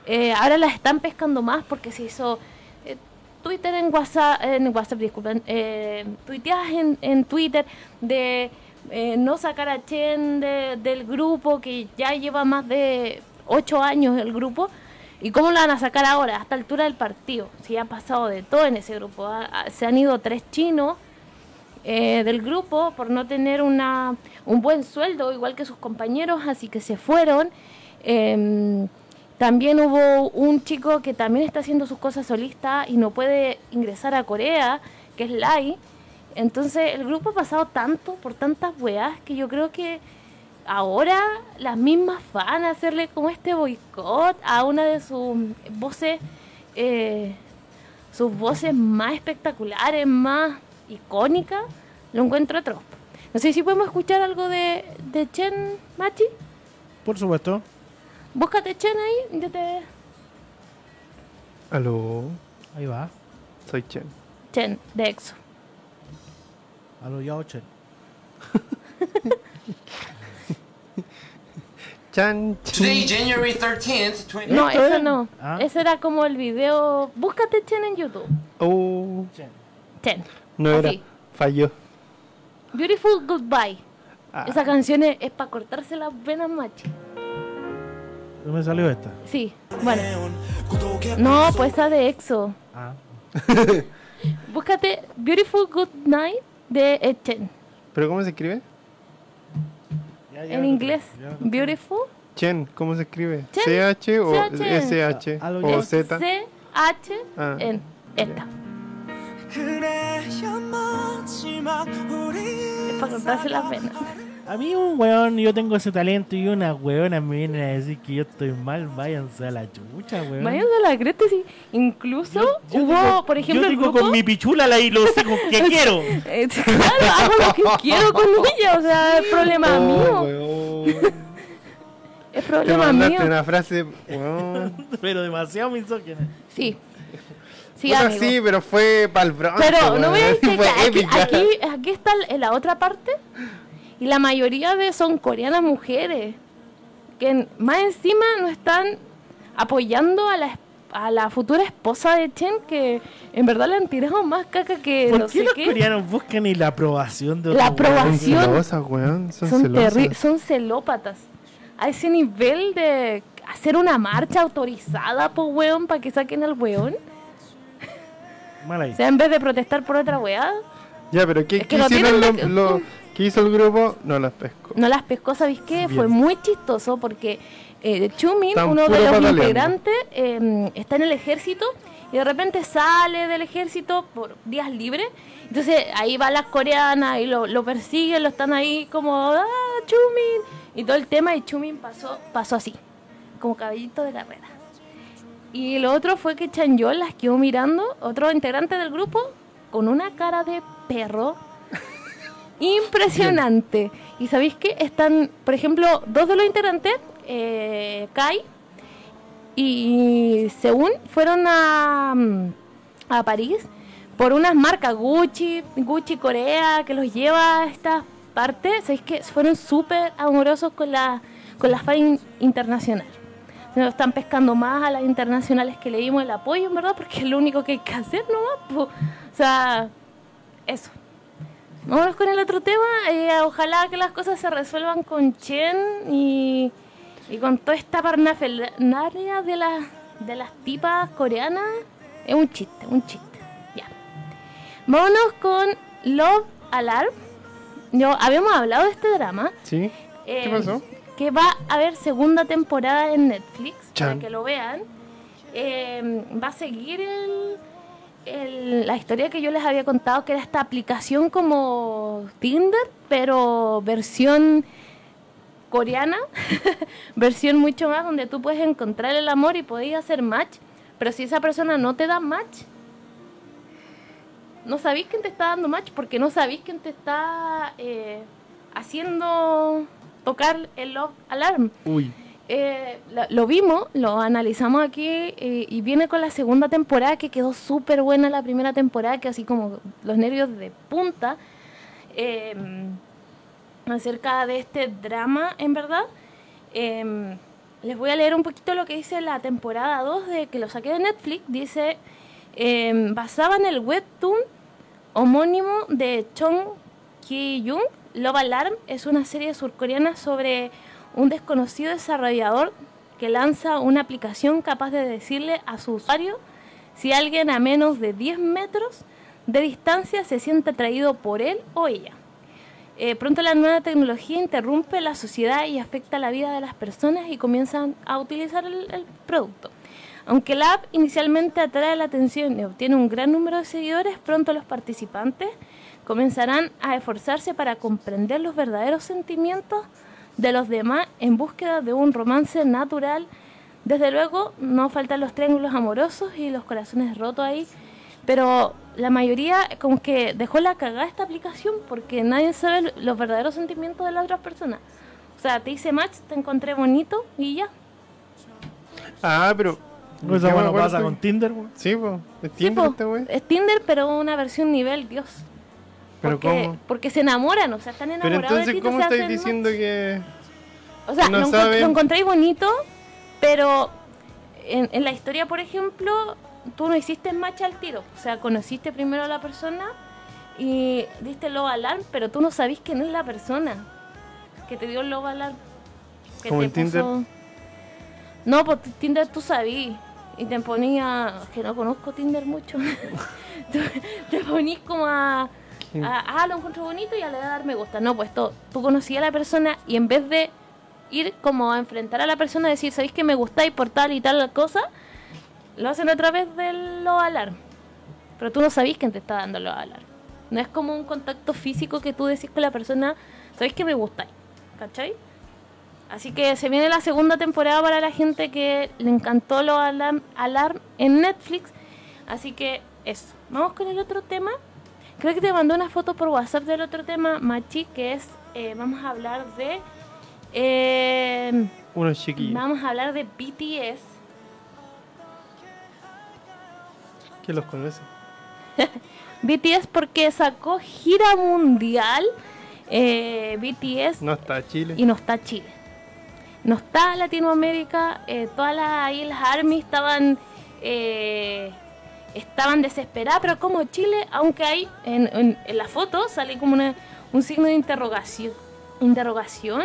Eh, ahora las están pescando más porque se hizo eh, Twitter en WhatsApp, en WhatsApp, disculpen, eh, en, en Twitter de eh, no sacar a Chen de- del grupo que ya lleva más de ocho años el grupo. ¿Y cómo la van a sacar ahora, a esta altura del partido? Si ha pasado de todo en ese grupo. Se han ido tres chinos eh, del grupo por no tener una, un buen sueldo, igual que sus compañeros, así que se fueron. Em, también hubo un chico que también está haciendo sus cosas solista y no puede ingresar a Corea, que es Lai. Entonces el grupo ha pasado tanto por tantas weas que yo creo que ahora las mismas van a hacerle como este boicot a una de sus voces, eh, sus voces más espectaculares, más icónicas, lo encuentro atroz. No sé si podemos escuchar algo de, de Chen Machi. Por supuesto. Búscate Chen ahí, yo te... Aló, Ahí va. soy Chen. Chen, de EXO. A lo Yao Chen. Chan, Today, chin. January 13th, 20... No, ¿Esto eso es? no. Ah. Ese era como el video. Búscate Chen en YouTube. Oh, Chen. Chen. no era. Falló. Beautiful Goodbye. Ah, Esa canción es, para cortarse las venas, machi. ¿Dónde me salió esta? Sí, bueno. No, pues esa de EXO. Ah. Búscate Beautiful Good Night de Chen. ¿Pero cómo se escribe? En inglés. Beautiful. Chen, ¿cómo se escribe? Chen, ¿CH o. SH? ¿O. Z? C-H Ah, en esta. Es para cortarse las venas. A mí un weón, yo tengo ese talento y una weona me viene a decir que yo estoy mal, váyanse a la chucha, weón. Vayan de la cresta, sí. Incluso Yo- yo hubo, digo- por ejemplo, yo el digo grupo... con mi pichula la y lo sé con que quiero. Eh, claro, hago lo que quiero con ella, o sea, es problema Oh, mío. weón. Es Te problema mandaste mío. una frase, weón. Pero demasiado misógina. Sí. Sí, amigo. sí, pero fue para el bronce. Pero no a decir Fue que aquí, aquí, aquí está en la otra parte y la mayoría de son coreanas mujeres que más encima no están apoyando a la, es- a la futura esposa de Chen que en verdad le han tirado más caca que ¿Por no qué sé los qué. coreanos buscan y la aprobación de La weón? Aprobación. weón. Son, son, celosas. son celópatas. A ese nivel de hacer una marcha autorizada, po weón, para que saquen al weón. Mal ahí. O sea, en vez de protestar por otra weá, Ya, pero ¿qué, Es que qué hicieron la- ¿qué hizo el grupo? No las pesco. no las pescó, ¿sabéis qué? Fue muy chistoso porque eh, Chumin, uno de los pataleando. integrantes, eh, está en el ejército y de repente sale del ejército por días libres. Entonces ahí van las coreanas y lo, lo persiguen, lo están ahí como, ¡ah, Chumin! Y todo el tema y Chumin pasó, pasó así, como caballito de carrera. Y lo otro fue que Chanyeol las quedó mirando, otro integrante del grupo, con una cara de perro impresionante. Y sabéis que están, por ejemplo, dos de los integrantes, eh, Kai y Seun, fueron a, mm, a París por unas marcas Gucci, Gucci Corea, que los lleva a estas parte, ¿sabéis que fueron súper amorosos con la, con la FAI internacional? Se nos están pescando más a las internacionales que le dimos el apoyo, en verdad, porque es lo único que hay que hacer nomás. po. O sea, eso. Vamos con el otro tema. eh, ojalá que las cosas se resuelvan con Chen y, y con toda esta parnafernalia de, las de las tipas coreanas. Es un chiste, un chiste. Ya. Vámonos con Love Alarm. Yo, habíamos hablado de este drama. ¿Sí? ¿Qué eh, pasó? Que va a haber segunda temporada en Netflix, para que lo vean. Eh, va a seguir el- el- la historia que yo les había contado, que era esta aplicación como Tinder, pero versión coreana, versión mucho más donde tú puedes encontrar el amor y podéis hacer match, pero si esa persona no te da match, no sabéis quién te está dando match porque no sabéis quién te está eh, haciendo tocar el alarm. Uy. Eh, lo, vimos, lo analizamos aquí eh, y viene con la segunda temporada que quedó súper buena la primera temporada, que así como los nervios de punta eh, acerca de este drama, en verdad. Eh, les voy a leer un poquito lo que dice la temporada 2 de que lo saqué de Netflix. Dice, eh, basada en el webtoon homónimo de Chong Ki-young, Love Alarm es una serie surcoreana sobre un desconocido desarrollador que lanza una aplicación capaz de decirle a su usuario si alguien a menos de 10 metros de distancia se siente atraído por él o ella. Eh, pronto la nueva tecnología interrumpe la sociedad y afecta la vida de las personas y comienzan a utilizar el, el producto. Aunque la app inicialmente atrae la atención y obtiene un gran número de seguidores, pronto los participantes comenzarán a esforzarse para comprender los verdaderos sentimientos de los demás en búsqueda de un romance natural. Desde luego, no faltan los triángulos amorosos y los corazones rotos ahí, pero la mayoría como que dejó la cagada esta aplicación porque nadie sabe los verdaderos sentimientos de las otras personas. O sea, te hice match, te encontré bonito y ya. Ah, pero. Me bueno pasa con Tinder, weón. Sí, pues. ¿Es Sí, Tinder po, esta wey? es Tinder, pero una versión nivel Dios. ¿Pero porque, cómo? Porque se enamoran, o sea, están Pero enamorados de entonces, ti, ¿cómo estáis hacen diciendo que.? O sea, no lo, saben? lo encontráis bonito, pero en, en la historia, por ejemplo, tú no hiciste match al tiro. O sea, conociste primero a la persona y diste el love alarm, pero tú no sabís quién es la persona que te dio el love alarm. que ¿Como te en Tinder? No, por Tinder tú sabís. Y te ponía, que no conozco Tinder mucho, te ponís como a, ¿Quién? a, ah, lo encuentro bonito y a le da a dar me gusta. No, pues tú, tú conocías a la persona y en vez de ir como a enfrentar a la persona, decir, ¿sabéis que me gustáis por tal y tal cosa? Lo hacen a través del lo alarm. Pero tú no sabís quién te está dando lo alarm. No es como un contacto físico que tú decís con la persona, ¿sabéis que me gustáis? ¿Cachai? Así que se viene la segunda temporada para la gente que le encantó lo alarm, alarm en Netflix. Así que eso. Vamos con el otro tema. Creo que te mandó una foto por WhatsApp del otro tema, Machi, que es, eh, vamos a hablar de... eh, Unos chiquillos. vamos a hablar de BTS. ¿Quién los conoce? BTS porque sacó gira mundial. eh, BTS No está Chile. y no está Chile. No está Latinoamérica, eh, todas las Islas Army estaban eh, estaban desesperadas, pero como Chile, aunque hay en, en- en la foto sale como una- un signo de interrogación, interrogación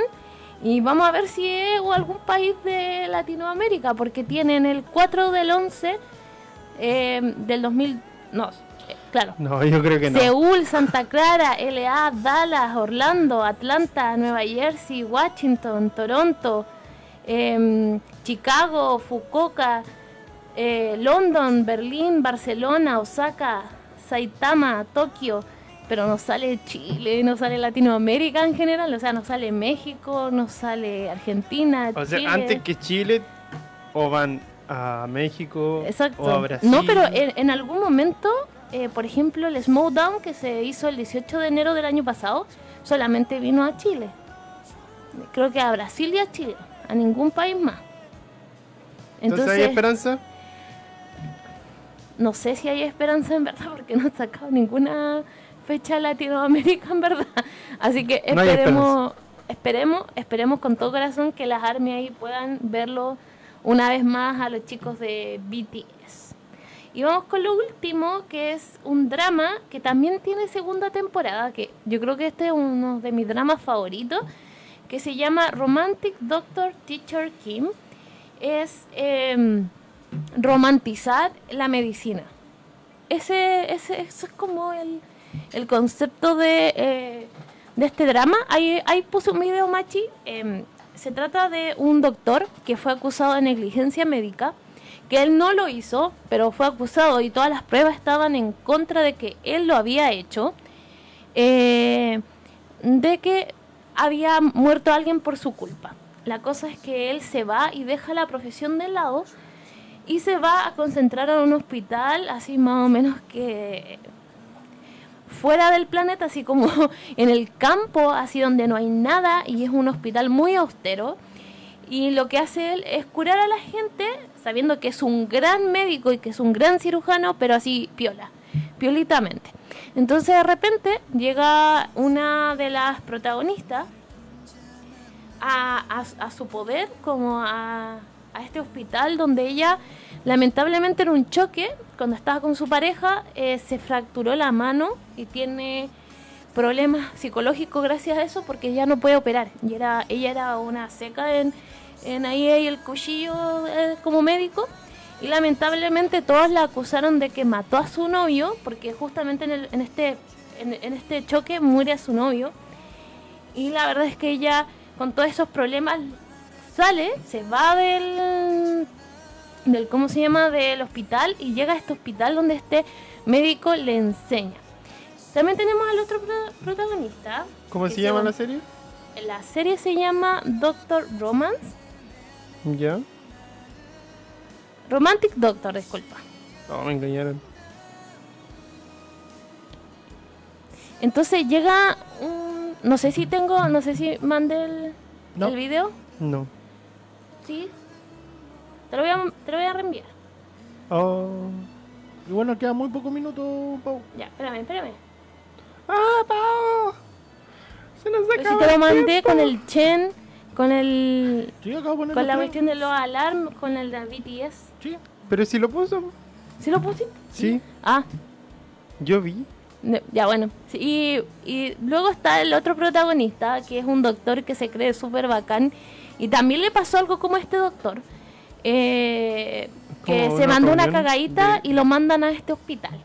y vamos a ver si es o algún país de Latinoamérica, porque tienen el 4 del 11 eh, del 2000, no, claro, No, yo creo que no. Seúl, Santa Clara, LA, Dallas, Orlando, Atlanta, Nueva Jersey, Washington, Toronto, em, Chicago, Fukuoka, eh, London, Berlín, Barcelona, Osaka, Saitama, Tokio, pero no sale Chile, no sale Latinoamérica en general, o sea, no sale México, no sale Argentina, O sea, antes que Chile, o van a México, Exacto. o a Brasil. No, pero en, en algún momento, eh, por ejemplo, el Smowdown que se hizo el 18 de enero del año pasado, solamente vino a Chile. Creo que a Brasil y a Chile, a ningún país más. Entonces, ¿hay esperanza? No sé si hay esperanza en verdad porque no han sacado ninguna fecha Latinoamérica, en verdad. Así que No esperemos, esperemos, esperemos con todo corazón que las ARMY ahí puedan verlo una vez más a los chicos de BTS. Y vamos con lo último, que es un drama que también tiene segunda temporada, que yo creo que este es uno de mis dramas favoritos, que se llama Romantic Doctor Teacher Kim. Es em, romantizar la medicina. Ese, ese, eso es como el, el concepto de, eh, de este drama. Ahí, ahí puse un video, Machi. em, se trata de un doctor que fue acusado de negligencia médica, que él no lo hizo, pero fue acusado y todas las pruebas estaban en contra de que él lo había hecho, eh, de que había muerto alguien por su culpa. La cosa es que él se va y deja la profesión de lado y se va a concentrar en un hospital, así más o menos que fuera del planeta, así como en el campo, así donde no hay nada y es un hospital muy austero. Y lo que hace él es curar a la gente, sabiendo que es un gran médico y que es un gran cirujano, pero así piola, piolitamente. Entonces de repente llega una de las protagonistas a, a- a su poder, como a, a este hospital donde ella lamentablemente en un choque, cuando estaba con su pareja, eh, se fracturó la mano y tiene problemas psicológicos gracias a eso porque ya no puede operar. Y era, ella era una seca en, en ahí el cuchillo eh, como médico. Y lamentablemente todos la acusaron de que mató a su novio, porque justamente en, este, en este choque muere a su novio. Y la verdad es que ella, con todos esos problemas, sale, se va del, del ¿cómo se llama? del hospital y llega a este hospital donde este médico le enseña. También tenemos al otro pro- protagonista. ¿Cómo se llama llama- la serie? La serie se llama Doctor Romance. Ya. Romantic Doctor, disculpa. No, me engañaron. Entonces llega un... No sé si tengo, no sé si mandé el, No. el video. No. Sí. Te lo voy a, te lo voy a reenviar. Oh. Y bueno, queda muy poco minuto, Pau. Ya, espérame, espérame. ¡Ah, Pau! Se nos Pero si acabó te lo mandé con el Chen, con el... Sí, acabo de poner Con la cuestión de los alarm, con el de BTS. Sí. Pero si lo puso. ¿Sí lo pusiste? Sí, Ah, yo vi. No, Ya, bueno. Sí, Y, y luego está el otro protagonista, que es un doctor que se cree súper bacán. Y también le pasó algo como a este doctor. eh, que se mandó una cagadita de- y lo mandan a este hospital.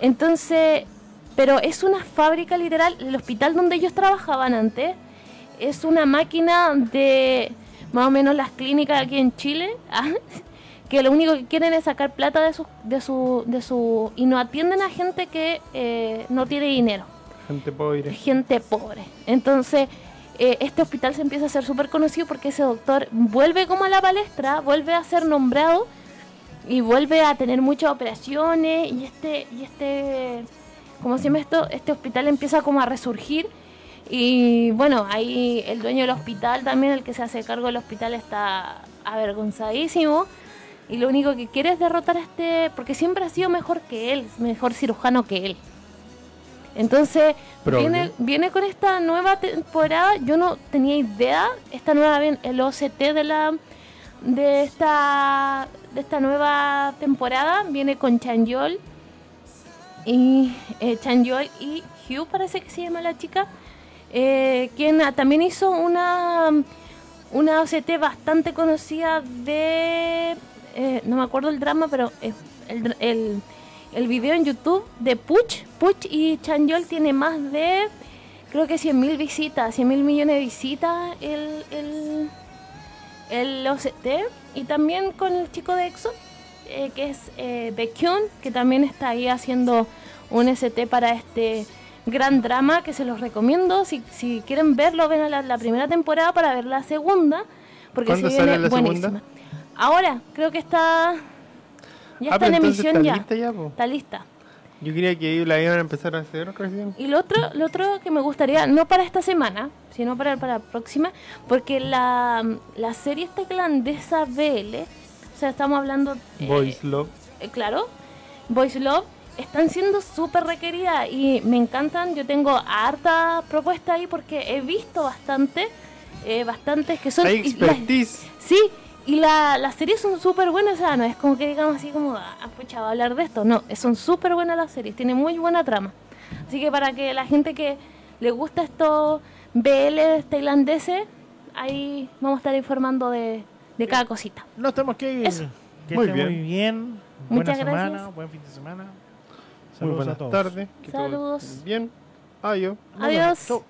Entonces, pero es una fábrica literal. El hospital donde ellos trabajaban antes es una máquina de más o menos las clínicas aquí en Chile. ah, que lo único que quieren es sacar plata de su, de su, de su y no atienden a gente que eh, no tiene dinero, Gente pobre. gente pobre. Entonces, eh, este hospital se empieza a hacer súper conocido porque ese doctor vuelve como a la palestra, vuelve a ser nombrado y vuelve a tener muchas operaciones y este, y este, ¿cómo se llama esto? Este hospital empieza como a resurgir y bueno, ahí el dueño del hospital también, el que se hace cargo del hospital está avergonzadísimo y lo único que quiere es derrotar a este, porque siempre ha sido mejor que él, mejor cirujano que él. Entonces, viene, viene con esta nueva temporada, yo no tenía idea, esta nueva, el OCT de la de esta de esta nueva temporada viene con Chanyeol. Y eh, Chanyeol y Hugh parece que se llama la chica eh, quien ah, también hizo una una OCT bastante conocida de eh, no me acuerdo el drama pero el, el video en YouTube de Puch Puch y Chanyeol tiene más de creo que 100.000 visitas 100.000 millones de visitas el, el el OCT y también con el chico de EXO, eh, que es eh, Baekhyun, que también está ahí haciendo un ST para este gran drama que se los recomiendo. Si, si quieren verlo, ven a la, la primera temporada para ver la segunda, porque se ¿Cuándo viene la buenísima. segunda? Ahora, creo que está ya ah, está en emisión está ya. lista ya, po. Está lista. Yo quería que la iban a empezar a hacer recién. Y lo otro, lo otro que me gustaría, no para esta semana, sino para, para la próxima, porque la, la serie esta irlandesa BL, o sea, estamos hablando... eh, Boys Love. eh, claro, Boys Love, están siendo súper requeridas y me encantan. Yo tengo harta propuestas ahí porque he visto bastante, eh, bastantes que son... Hay las- expertise. Sí, y la- las series son súper buenas, o sea, no es como que digamos así como, ah, pucha, va a hablar de esto, no, son súper buenas las series, tienen muy buena trama. Así que para que la gente que le gusta estos BL tailandeses, ahí vamos a estar informando de, de cada cosita. Nos tenemos que ir. Eso. Que Muy bien. muy bien. Buena Muchas semana, gracias. buen fin de semana. Muy Saludos a buenas todos. tardes. que Saludos. Bien. Adiós. Adiós.